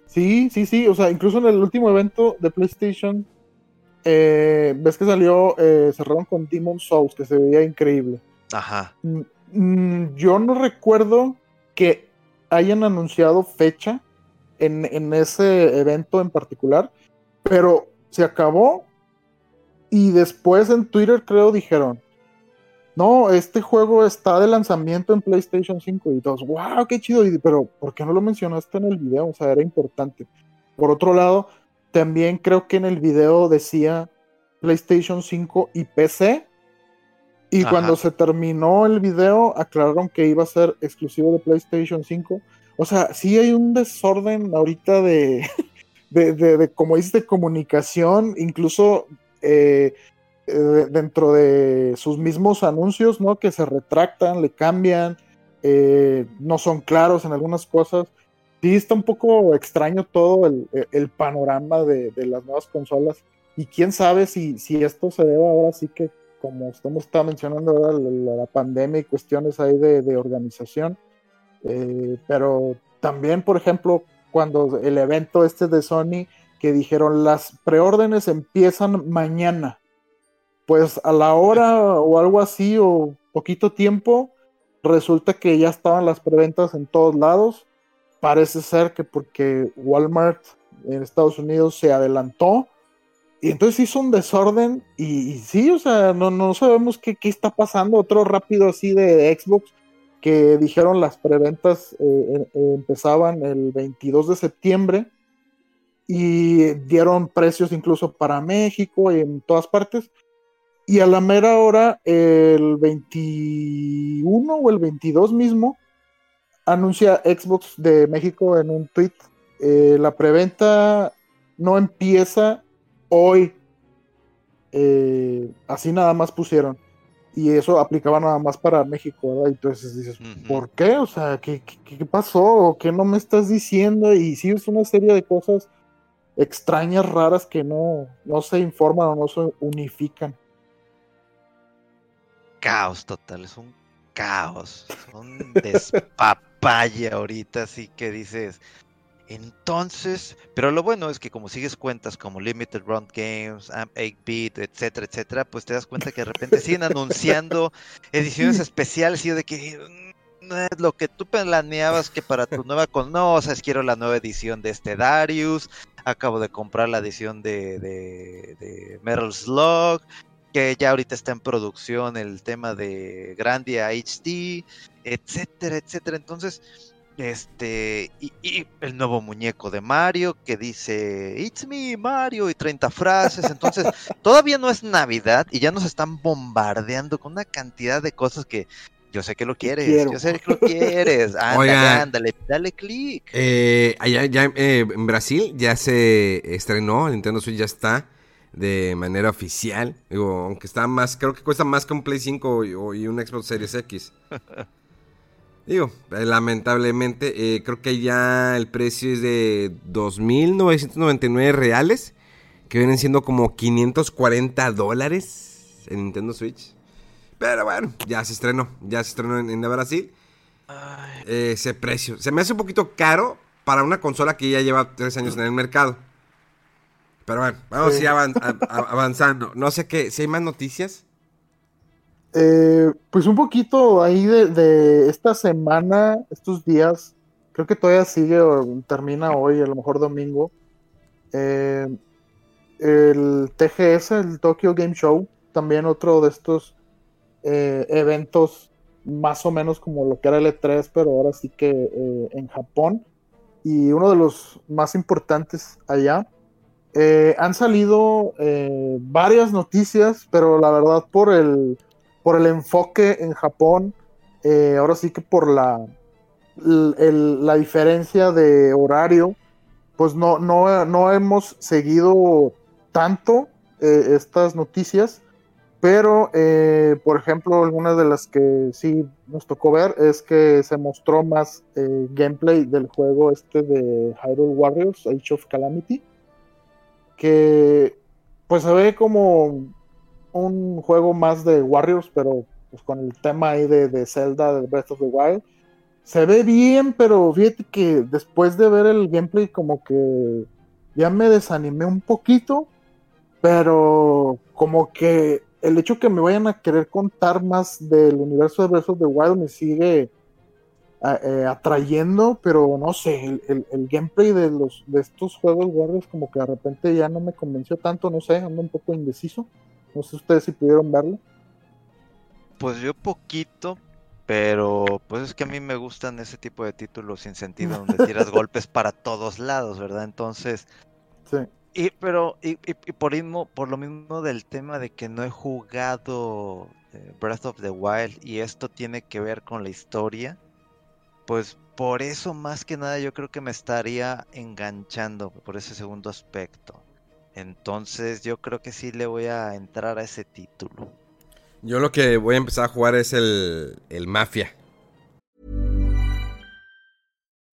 S2: Sí, sí, sí. O sea, incluso en el último evento de PlayStation, eh, ves que salió, eh, cerraron con Demon Souls, que se veía increíble.
S3: Ajá.
S2: Mm, mm, yo no recuerdo que hayan anunciado fecha en, en ese evento en particular, pero se acabó y después en Twitter creo dijeron, no, este juego está de lanzamiento en PlayStation 5 y todos, wow, qué chido, y- pero ¿por qué no lo mencionaste en el video? O sea, era importante. Por otro lado, también creo que en el video decía PlayStation 5 y PC. Y
S3: Ajá.
S2: cuando se terminó el video, aclararon que iba a ser exclusivo de PlayStation 5. O sea, sí hay un desorden ahorita de, de, de- de, como dices, de comunicación, incluso eh, eh, dentro de sus mismos anuncios, ¿no? Que se retractan, le cambian, eh, no son claros en algunas cosas. Sí, está un poco extraño todo el, el panorama de, de las nuevas consolas. Y quién sabe si, si esto se debe ahora sí que, como estamos está mencionando ahora, la, la pandemia y cuestiones ahí de, de organización. Eh, pero también, por ejemplo, cuando el evento este de Sony, que dijeron las preórdenes empiezan mañana. Pues a la hora o algo así, o poquito tiempo, resulta que ya estaban las preventas en todos lados. Parece ser que porque Walmart en Estados Unidos se adelantó. Y entonces hizo un desorden. Y, sí, o sea, no, no sabemos qué, qué está pasando. Otro rápido así de Xbox que dijeron las preventas eh, eh, empezaban el 22 de septiembre y dieron precios incluso para México y en todas partes. Y a la mera hora, el 21 o el 22 mismo, anuncia Xbox de México en un tweet. eh, la preventa no empieza hoy. Eh, así nada más pusieron. Y eso aplicaba nada más para México, ¿verdad? Y entonces dices. ¿por qué? O sea, ¿qué, qué, qué pasó? ¿O ¿Qué no me estás diciendo? Y sí, es una serie de cosas extrañas, raras que no, no se informan o no se unifican.
S3: Caos total, es un caos, es un despapalle ahorita, así que dices, entonces, pero lo bueno es que como sigues cuentas como Limited Run Games, Amp 8-Bit, etcétera, etcétera, pues te das cuenta que de repente siguen anunciando ediciones especiales y yo de que mm, no es lo que tú planeabas que para tu nueva con no, o sea, quiero la nueva edición de este Darius, acabo de comprar la edición de, de, de Metal Slug, que ya ahorita está en producción el tema de Grandia HD, etcétera, etcétera. Entonces, Este, y, y el nuevo muñeco de Mario que dice It's me, Mario, y 30 frases. Entonces, todavía no es Navidad y ya nos están bombardeando con una cantidad de cosas que yo sé que lo quieres,
S2: quiero.
S3: yo sé que lo quieres. Ándale, ándale, dale clic.
S1: Eh, allá ya eh, en Brasil ya se estrenó, Nintendo Switch ya está de manera oficial. Digo, aunque está más, creo que cuesta más que un Play 5 y, un Xbox Series X. Digo, eh, lamentablemente, eh, creo que ya el precio es de 2.999 reales, que vienen siendo como 540 dólares en Nintendo Switch. Pero bueno, ya se estrenó, ya se estrenó en, en Brasil eh, ese precio. Se me hace un poquito caro para una consola que ya lleva tres años en el mercado. Pero bueno, vamos
S2: Sí.
S1: a avanzando. No sé qué, si hay más noticias.
S2: Eh, pues un poquito ahí de, de esta semana, estos días, creo que todavía sigue o termina hoy, a lo mejor domingo. Eh, el TGS, el Tokyo Game Show, también otro de estos eh, eventos más o menos como lo que era el E3, pero ahora sí que en Japón. Y uno de los más importantes allá. Eh, han salido eh, varias noticias, pero la verdad por el, por el enfoque en Japón, eh, ahora sí que por la, la diferencia de horario, pues no, no, no hemos seguido tanto estas noticias, pero por ejemplo algunas de las que sí nos tocó ver es que se mostró más gameplay del juego este de Hyrule Warriors, Age of Calamity, que pues se ve como un juego más de Warriors, pero pues con el tema ahí de, de Zelda, de Breath of the Wild. Se ve bien, pero fíjate que después de ver el gameplay como que ya me desanimé un poquito, pero como que el hecho que me vayan a querer contar más del universo de Breath of the Wild me sigue eh, atrayendo, pero no sé, el, el- el gameplay de los de estos juegos Warriors como que de repente ya no me convenció tanto, no sé, ando un poco indeciso. No sé ustedes si pudieron verlo.
S3: Pues yo poquito, pero pues es que a mí me gustan ese tipo de títulos sin sentido donde tiras golpes para todos lados, ¿verdad? Entonces,
S2: Sí.
S3: y pero y, y- y por mismo, por lo mismo del tema de que no he jugado eh, Breath of the Wild y esto tiene que ver con la historia, pues por eso más que nada yo creo que me estaría enganchando por ese segundo aspecto. Entonces yo creo que sí le voy a entrar a ese título.
S1: Yo lo que voy a empezar a jugar es el, el Mafia.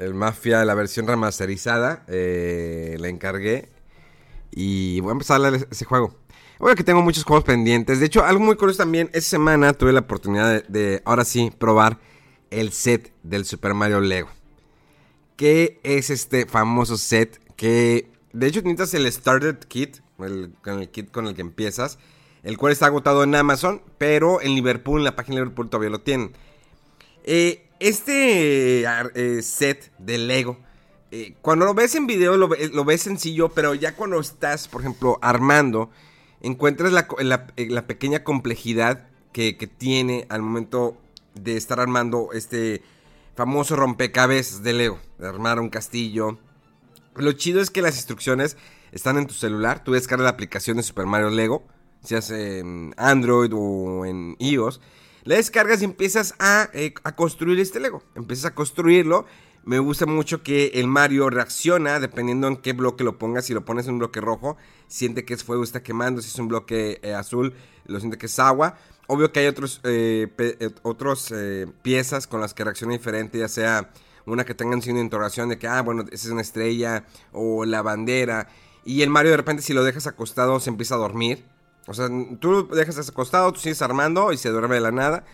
S1: El Mafia, la versión remasterizada. eh, la encargué. Y voy a empezar a leer ese juego. Bueno, que tengo muchos juegos pendientes. De hecho, algo muy curioso también. Esta semana tuve la oportunidad de, ahora sí, probar el set del Super Mario Lego. ¿Qué es este famoso set? Que de hecho necesitas el Starter Kit, el, el kit con el que empiezas. El cual está agotado en Amazon, pero en Liverpool, en la página de Liverpool todavía lo tienen. Eh, este eh, set de Lego, eh, cuando lo ves en video lo, ve- lo ves sencillo, pero ya cuando estás, por ejemplo, armando, encuentras la, eh, pequeña complejidad que, tiene al momento de estar armando este famoso rompecabezas de Lego, de armar un castillo. Lo chido es que las instrucciones están en tu celular, tú descargas la aplicación de Super Mario Lego, seas en Android o en iOS, la descargas y empiezas a, eh, a construir este Lego. Empiezas a construirlo. Me gusta mucho que el Mario reacciona dependiendo en qué bloque lo pongas. Si lo pones en un bloque rojo, siente que es fuego, está quemando. Si es un bloque eh, azul, lo siente que es agua. Obvio que hay otros, eh, otros piezas con las que reacciona diferente, ya sea una que tengan signo de interrogación de que, ah, bueno, esa es una estrella o la bandera. Y el Mario de repente si lo dejas acostado se empieza a dormir. O sea, tú lo dejas acostado, tú sigues armando y se duerme de la nada.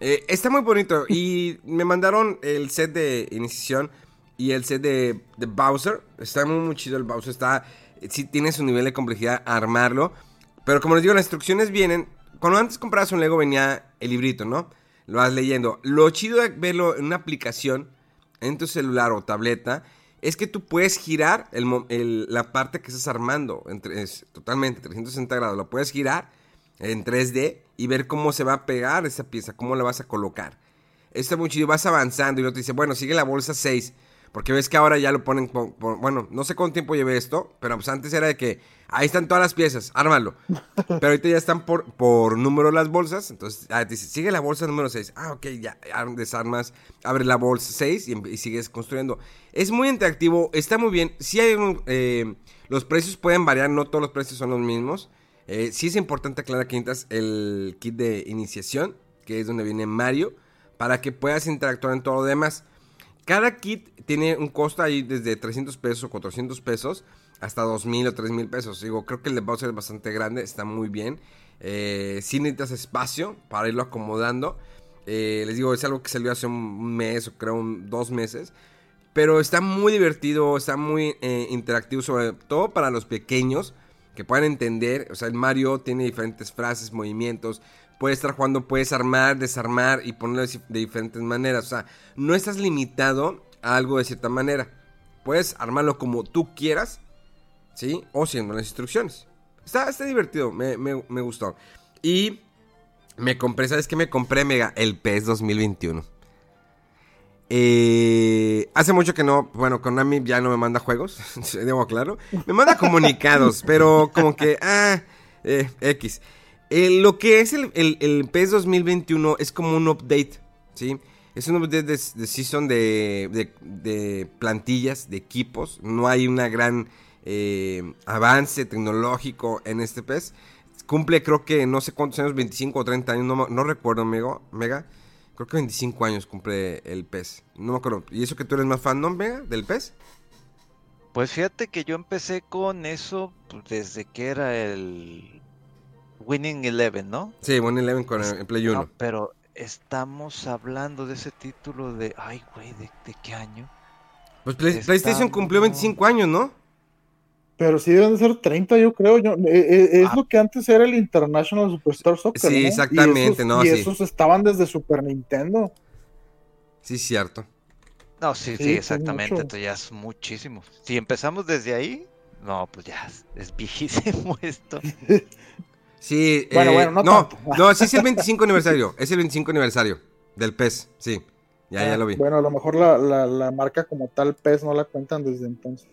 S1: Eh, está muy bonito y me mandaron el set de iniciación y el set de, de Bowser. Está muy, muy chido el Bowser. Está, sí tiene su nivel de complejidad armarlo. Pero como les digo, las instrucciones vienen. Cuando antes comprabas un Lego venía el librito, ¿no? Lo vas leyendo. Lo chido de verlo en una aplicación, en tu celular o tableta, es que tú puedes girar la parte que estás armando. Entre, es totalmente 360 grados. Lo puedes girar en 3D y ver cómo se va a pegar esa pieza, cómo la vas a colocar. Está muy chido, vas avanzando y luego te dice, bueno, sigue la bolsa 6. Porque ves que ahora ya lo ponen, por- por- bueno, no sé cuánto tiempo llevé esto, pero pues antes era de que ahí están todas las piezas, ármalo. Pero ahorita ya están por, por número las bolsas, entonces ah, te dice, sigue la bolsa número 6. Ah, ok, ya, desarmas, abre la bolsa 6 y, em- y sigues construyendo. Es muy interactivo, está muy bien. Sí hay un, eh, los precios pueden variar, no todos los precios son los mismos. Eh, sí es importante aclarar que necesitas el kit de iniciación, que es donde viene Mario, para que puedas interactuar en todo lo demás. Cada kit tiene un costo ahí desde 300 pesos o 400 pesos hasta 2000 o 3000 pesos. Digo, creo que el de Bowser es bastante grande, está muy bien. Eh, sí necesitas espacio para irlo acomodando. Eh, les digo, es algo que salió hace un mes o creo un- dos meses. Pero está muy divertido, está muy eh, interactivo, sobre todo para los pequeños que puedan entender. O sea, el Mario tiene diferentes frases, movimientos. Puedes estar jugando, puedes armar, desarmar y ponerlo de diferentes maneras. O sea, no estás limitado a algo de cierta manera. Puedes armarlo como tú quieras, ¿sí? O siguiendo las instrucciones. Está, está divertido, me, me- me gustó. Y me compré, ¿sabes qué me compré, Mega? El PES 2021. Eh, hace mucho que no, bueno, Konami ya no me manda juegos, debo claro. Me manda comunicados, pero como que, ah, eh, X. Eh, lo que es el, el, el PES 2021 es como un update, ¿sí? Es un update de, de season de, de- plantillas, de equipos. No hay una gran eh, avance tecnológico en este PES. Cumple creo que no sé cuántos años, 25 o 30 años, no, recuerdo, Mega. Mega. Creo que 25 años cumple el PES. No me acuerdo. ¿Y eso que tú eres más fan, no, Mega, del PES?
S3: Pues fíjate que yo empecé con eso pues, desde que era el Winning Eleven, ¿no?
S1: Sí, One Eleven con el, el Play 1.
S3: No, pero estamos hablando de ese título de. Ay, güey, ¿de, de qué año?
S1: Pues Play- PlayStation cumplió 25 años, ¿no?
S2: Pero sí deben de ser 30, yo creo. Yo, eh, eh, es
S3: Ah.
S2: lo que antes era el International Superstar Soccer.
S1: Sí,
S2: ¿no?
S1: exactamente,
S2: Y esos,
S1: no,
S2: y
S1: sí.
S2: esos estaban desde Super Nintendo.
S1: Sí, cierto.
S3: No, sí,
S2: Sí,
S3: sí,
S2: es
S3: exactamente. Entonces ya es muchísimo. Si empezamos desde ahí, no, pues ya es, es viejísimo esto.
S1: Sí,
S2: Bueno,
S1: eh,
S2: bueno, no
S1: no, sí es el 25 aniversario. Es el 25 aniversario del PES, sí. Ya, ya
S2: Ah,
S1: lo vi.
S2: Bueno, a lo mejor la, la, la marca como tal PES no la cuentan desde entonces.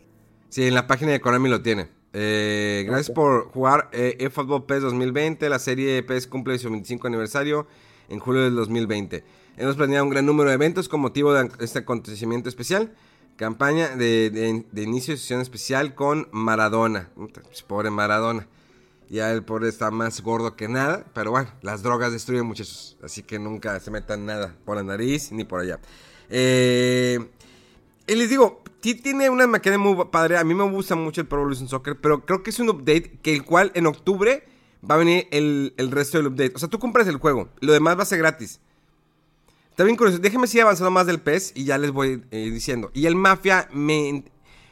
S1: Sí, en la página de Konami lo tiene. Eh, gracias por jugar eh, eFootball PES 2020. La serie PES cumple su 25 aniversario en julio del 2020. Hemos planeado un gran número de eventos con motivo de este acontecimiento especial. Campaña de, de- de inicio de sesión especial con Maradona. Pues, Pobre Maradona. Ya el pobre está más gordo que nada. Pero bueno, las drogas destruyen muchachos. Así que nunca se metan nada por la nariz ni por allá. Eh, y les digo, tiene una maquinaria muy padre. A mí me gusta mucho el Pro Evolution Soccer, pero creo que es un update que el cual en octubre va a venir el, el resto del update. O sea, tú compras el juego, lo demás va a ser gratis. Está bien curioso. Déjenme seguir avanzando más del PES y ya les voy eh, diciendo. Y el Mafia me,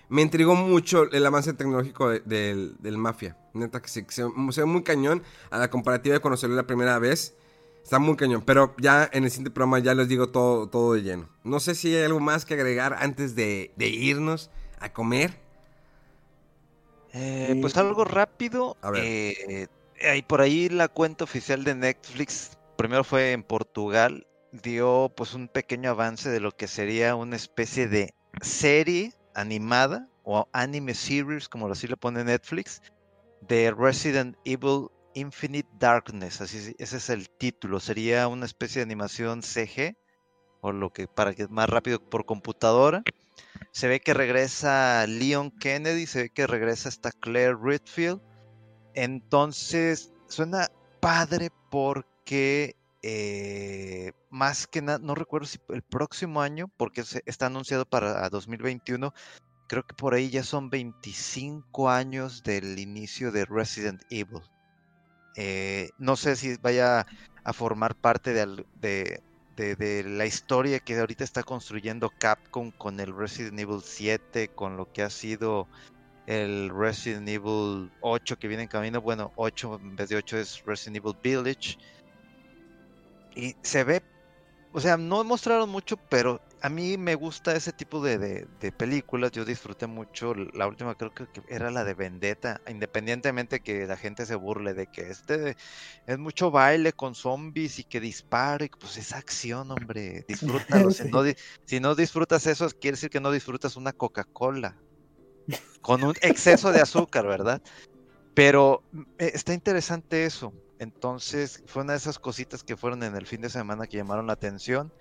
S1: me intrigó mucho el avance tecnológico de- del, del Mafia. Neta que se, que se, se ve muy cañón a la comparativa de conocerlo la primera vez. Está muy cañón, pero ya en el siguiente programa ya les digo todo, todo de lleno. No sé si hay algo más que agregar antes de, de irnos a comer.
S3: Eh,
S2: Sí.
S3: pues algo rápido.
S1: A ver.
S3: eh, ahí por ahí la cuenta oficial de Netflix, primero fue en Portugal, dio pues un pequeño avance de lo que sería una especie de serie animada o anime series, como así le pone Netflix, de Resident Evil Infinite Darkness, así es- ese es el título, sería una especie de animación CG o lo que para que más rápido por computadora. Se ve que regresa Leon Kennedy, se ve que regresa esta Claire Redfield. Entonces, suena padre porque eh, más que nada, no recuerdo si el próximo año, porque está anunciado para 2021, creo que por ahí ya son 25 años del inicio de Resident Evil. Eh, no sé si vaya a formar parte de, la historia que ahorita está construyendo Capcom con el Resident Evil 7, con lo que ha sido el Resident Evil 8 que viene en camino. Bueno, 8 en vez de 8 es Resident Evil Village. Y se ve, o sea, no mostraron mucho, pero a mí me gusta ese tipo de, de- de películas. Yo disfruté mucho. La última creo que que era la de Vendetta. Independientemente que la gente se burle de que este es mucho baile con zombies y que dispare. Pues es acción, hombre. Disfrútalo. Si no, di- si no disfrutas eso, quiere decir que no disfrutas una Coca-Cola. Con un exceso de azúcar, ¿verdad? Pero eh, está interesante eso. Entonces, fue una de esas cositas que fueron en el fin de semana que llamaron la atención.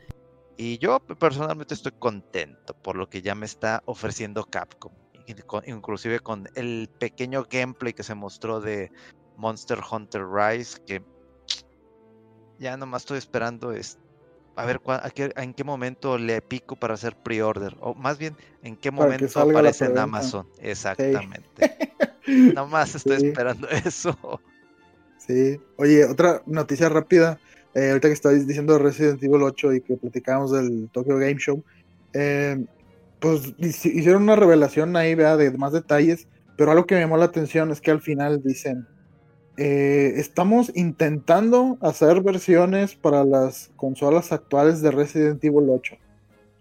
S3: Y yo pe- personalmente estoy contento por lo que ya me está ofreciendo Capcom. Inclusive con el pequeño gameplay que se mostró de Monster Hunter Rise, que ya nomás estoy esperando es, a ver a qué- en qué momento le pico para hacer pre-order. O más bien, en qué
S2: Para
S3: momento aparece en. Amazon. Exactamente. Nomás estoy
S2: Sí.
S3: esperando eso.
S2: Sí. Oye, otra noticia rápida. Eh, ahorita que estabais diciendo Resident Evil 8 y que platicábamos del Tokyo Game Show. eh, pues hici- hicieron una revelación ahí, ¿verdad? De más detalles. Pero algo que me llamó la atención es que al final dicen. eh, estamos intentando hacer versiones para las consolas actuales de Resident Evil 8.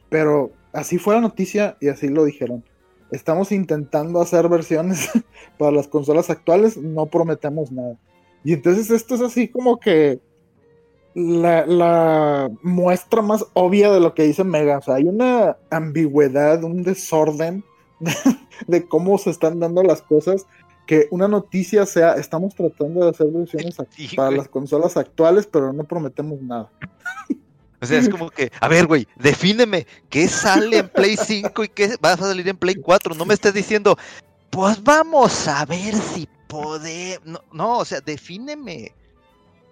S2: Pero así fue la noticia y así lo dijeron. Estamos intentando hacer versiones para las consolas actuales, no prometemos nada. Y entonces esto es así como que la, la muestra más obvia de lo que dice Mega. O sea, hay una ambigüedad, un desorden de, de cómo se están dando las cosas. Que una noticia sea, estamos tratando de hacer versiones
S3: Sí,
S2: para
S3: güey.
S2: las consolas actuales, pero no prometemos nada.
S3: O sea, es como que, a ver, güey, defíneme qué sale en Play 5 y qué va a salir en Play 4. No me estés diciendo, pues vamos a ver si podemos. No, no, o sea, defíneme.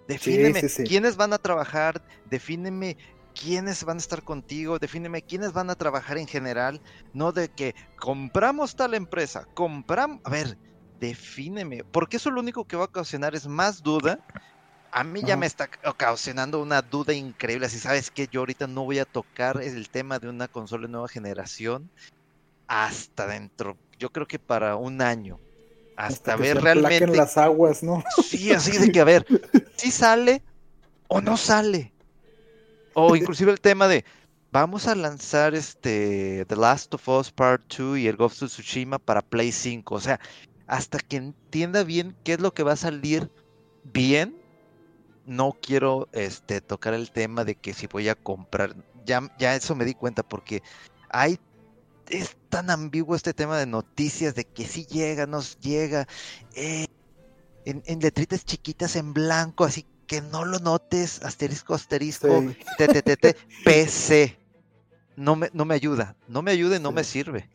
S3: Defíneme
S2: sí, sí.
S3: quiénes van a trabajar, defíneme quiénes van a estar contigo, defíneme quiénes van a trabajar en general, no de que compramos tal empresa, compramos, a ver, defíneme, porque eso lo único que va a ocasionar es más duda. A mí ya me está ocasionando una duda increíble, así sabes que yo ahorita no voy a tocar el tema de una consola de nueva generación hasta dentro, yo creo que para un año, hasta, ver
S2: se
S3: realmente
S2: las aguas, ¿no?
S3: Sí, así de que a ver, si sale o no sale. O inclusive el tema de vamos a lanzar este The Last of Us Part 2 y el Ghost of Tsushima para Play 5. O sea, hasta que entienda bien qué es lo que va a salir bien, no quiero este tocar el tema de que si voy a comprar. Ya, ya eso me di cuenta porque hay es tan ambiguo este tema de noticias de que si llega, nos llega. eh, en, en letritas chiquitas en blanco, así que no lo notes, asterisco, asterisco,
S2: Sí.
S3: TTTT, PC. No me, no me ayuda, no me ayuda y no
S2: Sí.
S3: me sirve.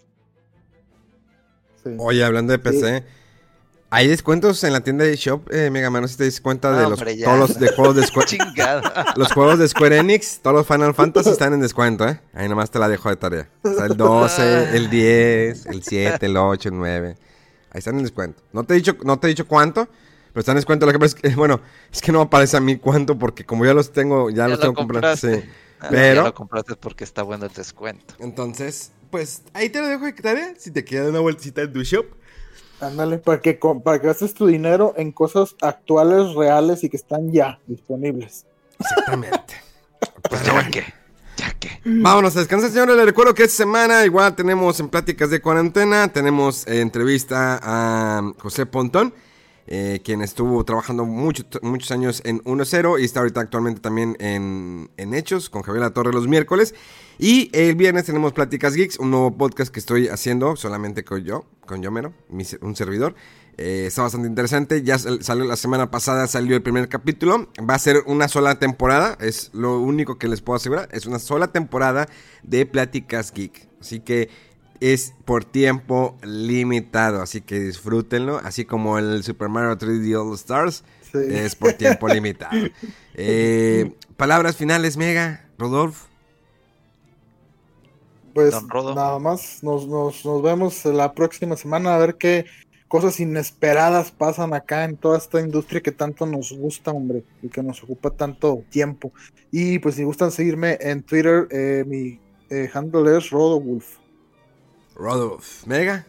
S2: Sí.
S1: Oye, hablando de PC, ¿hay descuentos en la tienda de Shop, eh, Mega Man? No sé si te das cuenta de los,
S3: hombre,
S1: todos los de juegos de Square, los juegos de Square Enix, todos los Final Fantasy están en descuento, ¿eh? Ahí nomás te la dejo de tarea. Está el 12, el 10, el 7, el 8, el 9. Ahí están en descuento. No te he dicho, no te he dicho cuánto, pero están en descuento. Lo que pasa es que, bueno, es que no aparece a mí cuánto porque como ya los tengo, ya,
S3: Ya
S1: los
S3: lo
S1: tengo comprados. Sí.
S3: Ah,
S1: Pero-
S3: Ya lo compraste porque está bueno el descuento.
S1: Entonces, pues ahí te lo dejo de tarea. Si te queda una vueltita en tu shop.
S2: Ándale, para que, com- para que gastes tu dinero en cosas actuales, reales y que están ya disponibles.
S1: Exactamente.
S3: Pues ya que, ya que.
S1: Vámonos a descansar, señores. Les recuerdo que esta semana igual tenemos en Pláticas de Cuarentena, tenemos eh, entrevista a José Pontón, eh, quien estuvo trabajando mucho- muchos años en 1-0 y está ahorita actualmente también en, en Hechos con Javier La Torre los miércoles. Y el viernes tenemos Pláticas Geeks, un nuevo podcast que estoy haciendo solamente con yo, con yo mero, mi un servidor. Eh, está bastante interesante. Ya sal- salió la semana pasada, salió el primer capítulo. Va a ser una sola temporada. Es lo único que les puedo asegurar. Es una sola temporada de Pláticas Geek. Así que es por tiempo limitado. Así que disfrútenlo. Así como el Super Mario 3D All Stars.
S2: Sí.
S1: Es por tiempo limitado. Eh, palabras finales, Mega, Rodolfo.
S2: Pues nada más, nos, nos, nos vemos la próxima semana a ver qué, cosas inesperadas pasan acá en toda esta industria que tanto nos gusta, hombre, y que nos ocupa tanto tiempo. Y pues si gustan seguirme en Twitter, eh, mi eh, handle es Rodowulf.
S1: Rodolf, Mega.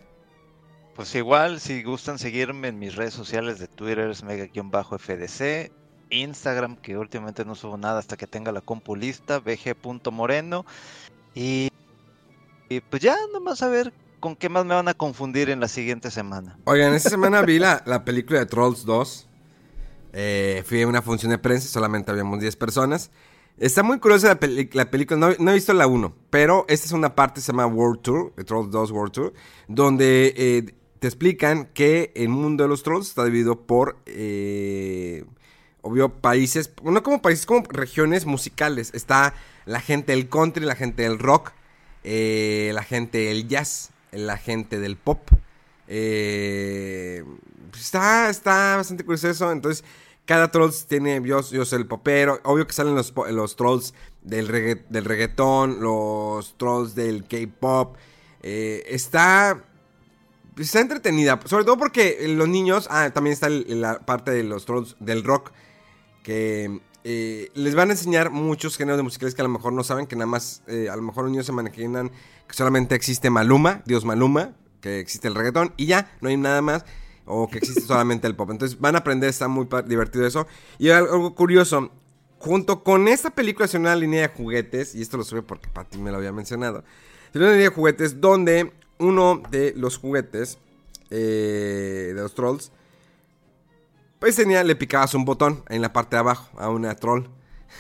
S3: Pues igual, si gustan seguirme en mis redes sociales de Twitter es mega-fdc, Instagram, que últimamente no subo nada hasta que tenga la compu lista, bg.moreno. Y, y pues ya, nomás a ver con qué más me van a confundir en la siguiente semana.
S1: Oigan, esta semana vi la, la película de Trolls 2. Eh, fui a una función de prensa, solamente habíamos 10 personas. Está muy curiosa la, película, no, he visto la 1, pero esta es una parte, se llama World Tour, Trolls 2 World Tour, donde eh, te explican que el mundo de los trolls está dividido por, eh, obvio, países, no como países, como regiones musicales. Está la gente del country, la gente del rock, eh, la gente del jazz, la gente del pop. Eh, pues está, está bastante curioso eso. Entonces, cada trolls tiene. Yo, yo soy el popero. Obvio que salen los, los trolls del, regga- del reggaetón, los trolls del K-pop. Eh, está. Está entretenida. Sobre todo porque los niños. Ah, también está la parte de los trolls del rock. Que eh, les van a enseñar muchos géneros de musicales que a lo mejor no saben. Que nada más. eh, a lo mejor los niños se imaginan que solamente existe Maluma, Dios Maluma. Que existe el reggaetón y ya, no hay nada más. O que existe solamente el pop. Entonces van a aprender, está muy divertido eso. Y algo, curioso. Junto con esta película se una línea de juguetes. Y esto lo sube porque Patty me lo había mencionado. Se una línea de juguetes donde uno de los juguetes eh, de los trolls. Pues tenía, le picabas un botón en la parte de abajo a una troll.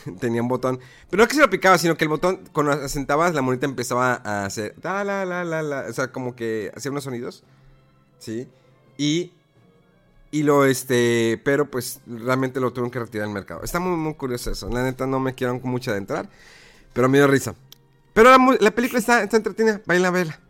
S1: tenía un botón. Pero no que se lo picaba, sino que el botón, cuando asentabas, la monita empezaba a hacer. La, la, la, la. O sea, como que hacía unos sonidos. ¿Sí? Y. Y lo, este. Pero pues realmente lo tuvieron que retirar del mercado. Está muy, muy curioso eso. La neta no me quiero mucho adentrar. Pero me dio risa. Pero la, película está, está entretenida. Baila, vela.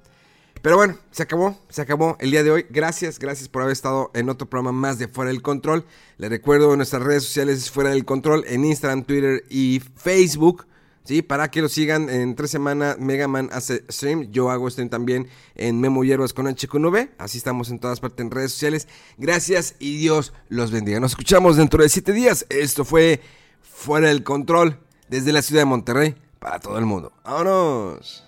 S1: Pero bueno, se acabó, se acabó el día de hoy. Gracias, gracias por haber estado en otro programa más de Fuera del Control. Les recuerdo nuestras redes sociales es Fuera del Control en Instagram, Twitter y Facebook. ¿Sí? Para que lo sigan en tres semanas, Mega Man hace stream. Yo hago stream también en Memo Hierbas con H con V. Así estamos en todas partes en redes sociales. Gracias y Dios los bendiga. Nos escuchamos dentro de siete días. Esto fue Fuera del Control desde la ciudad de Monterrey para todo el mundo. ¡Vámonos!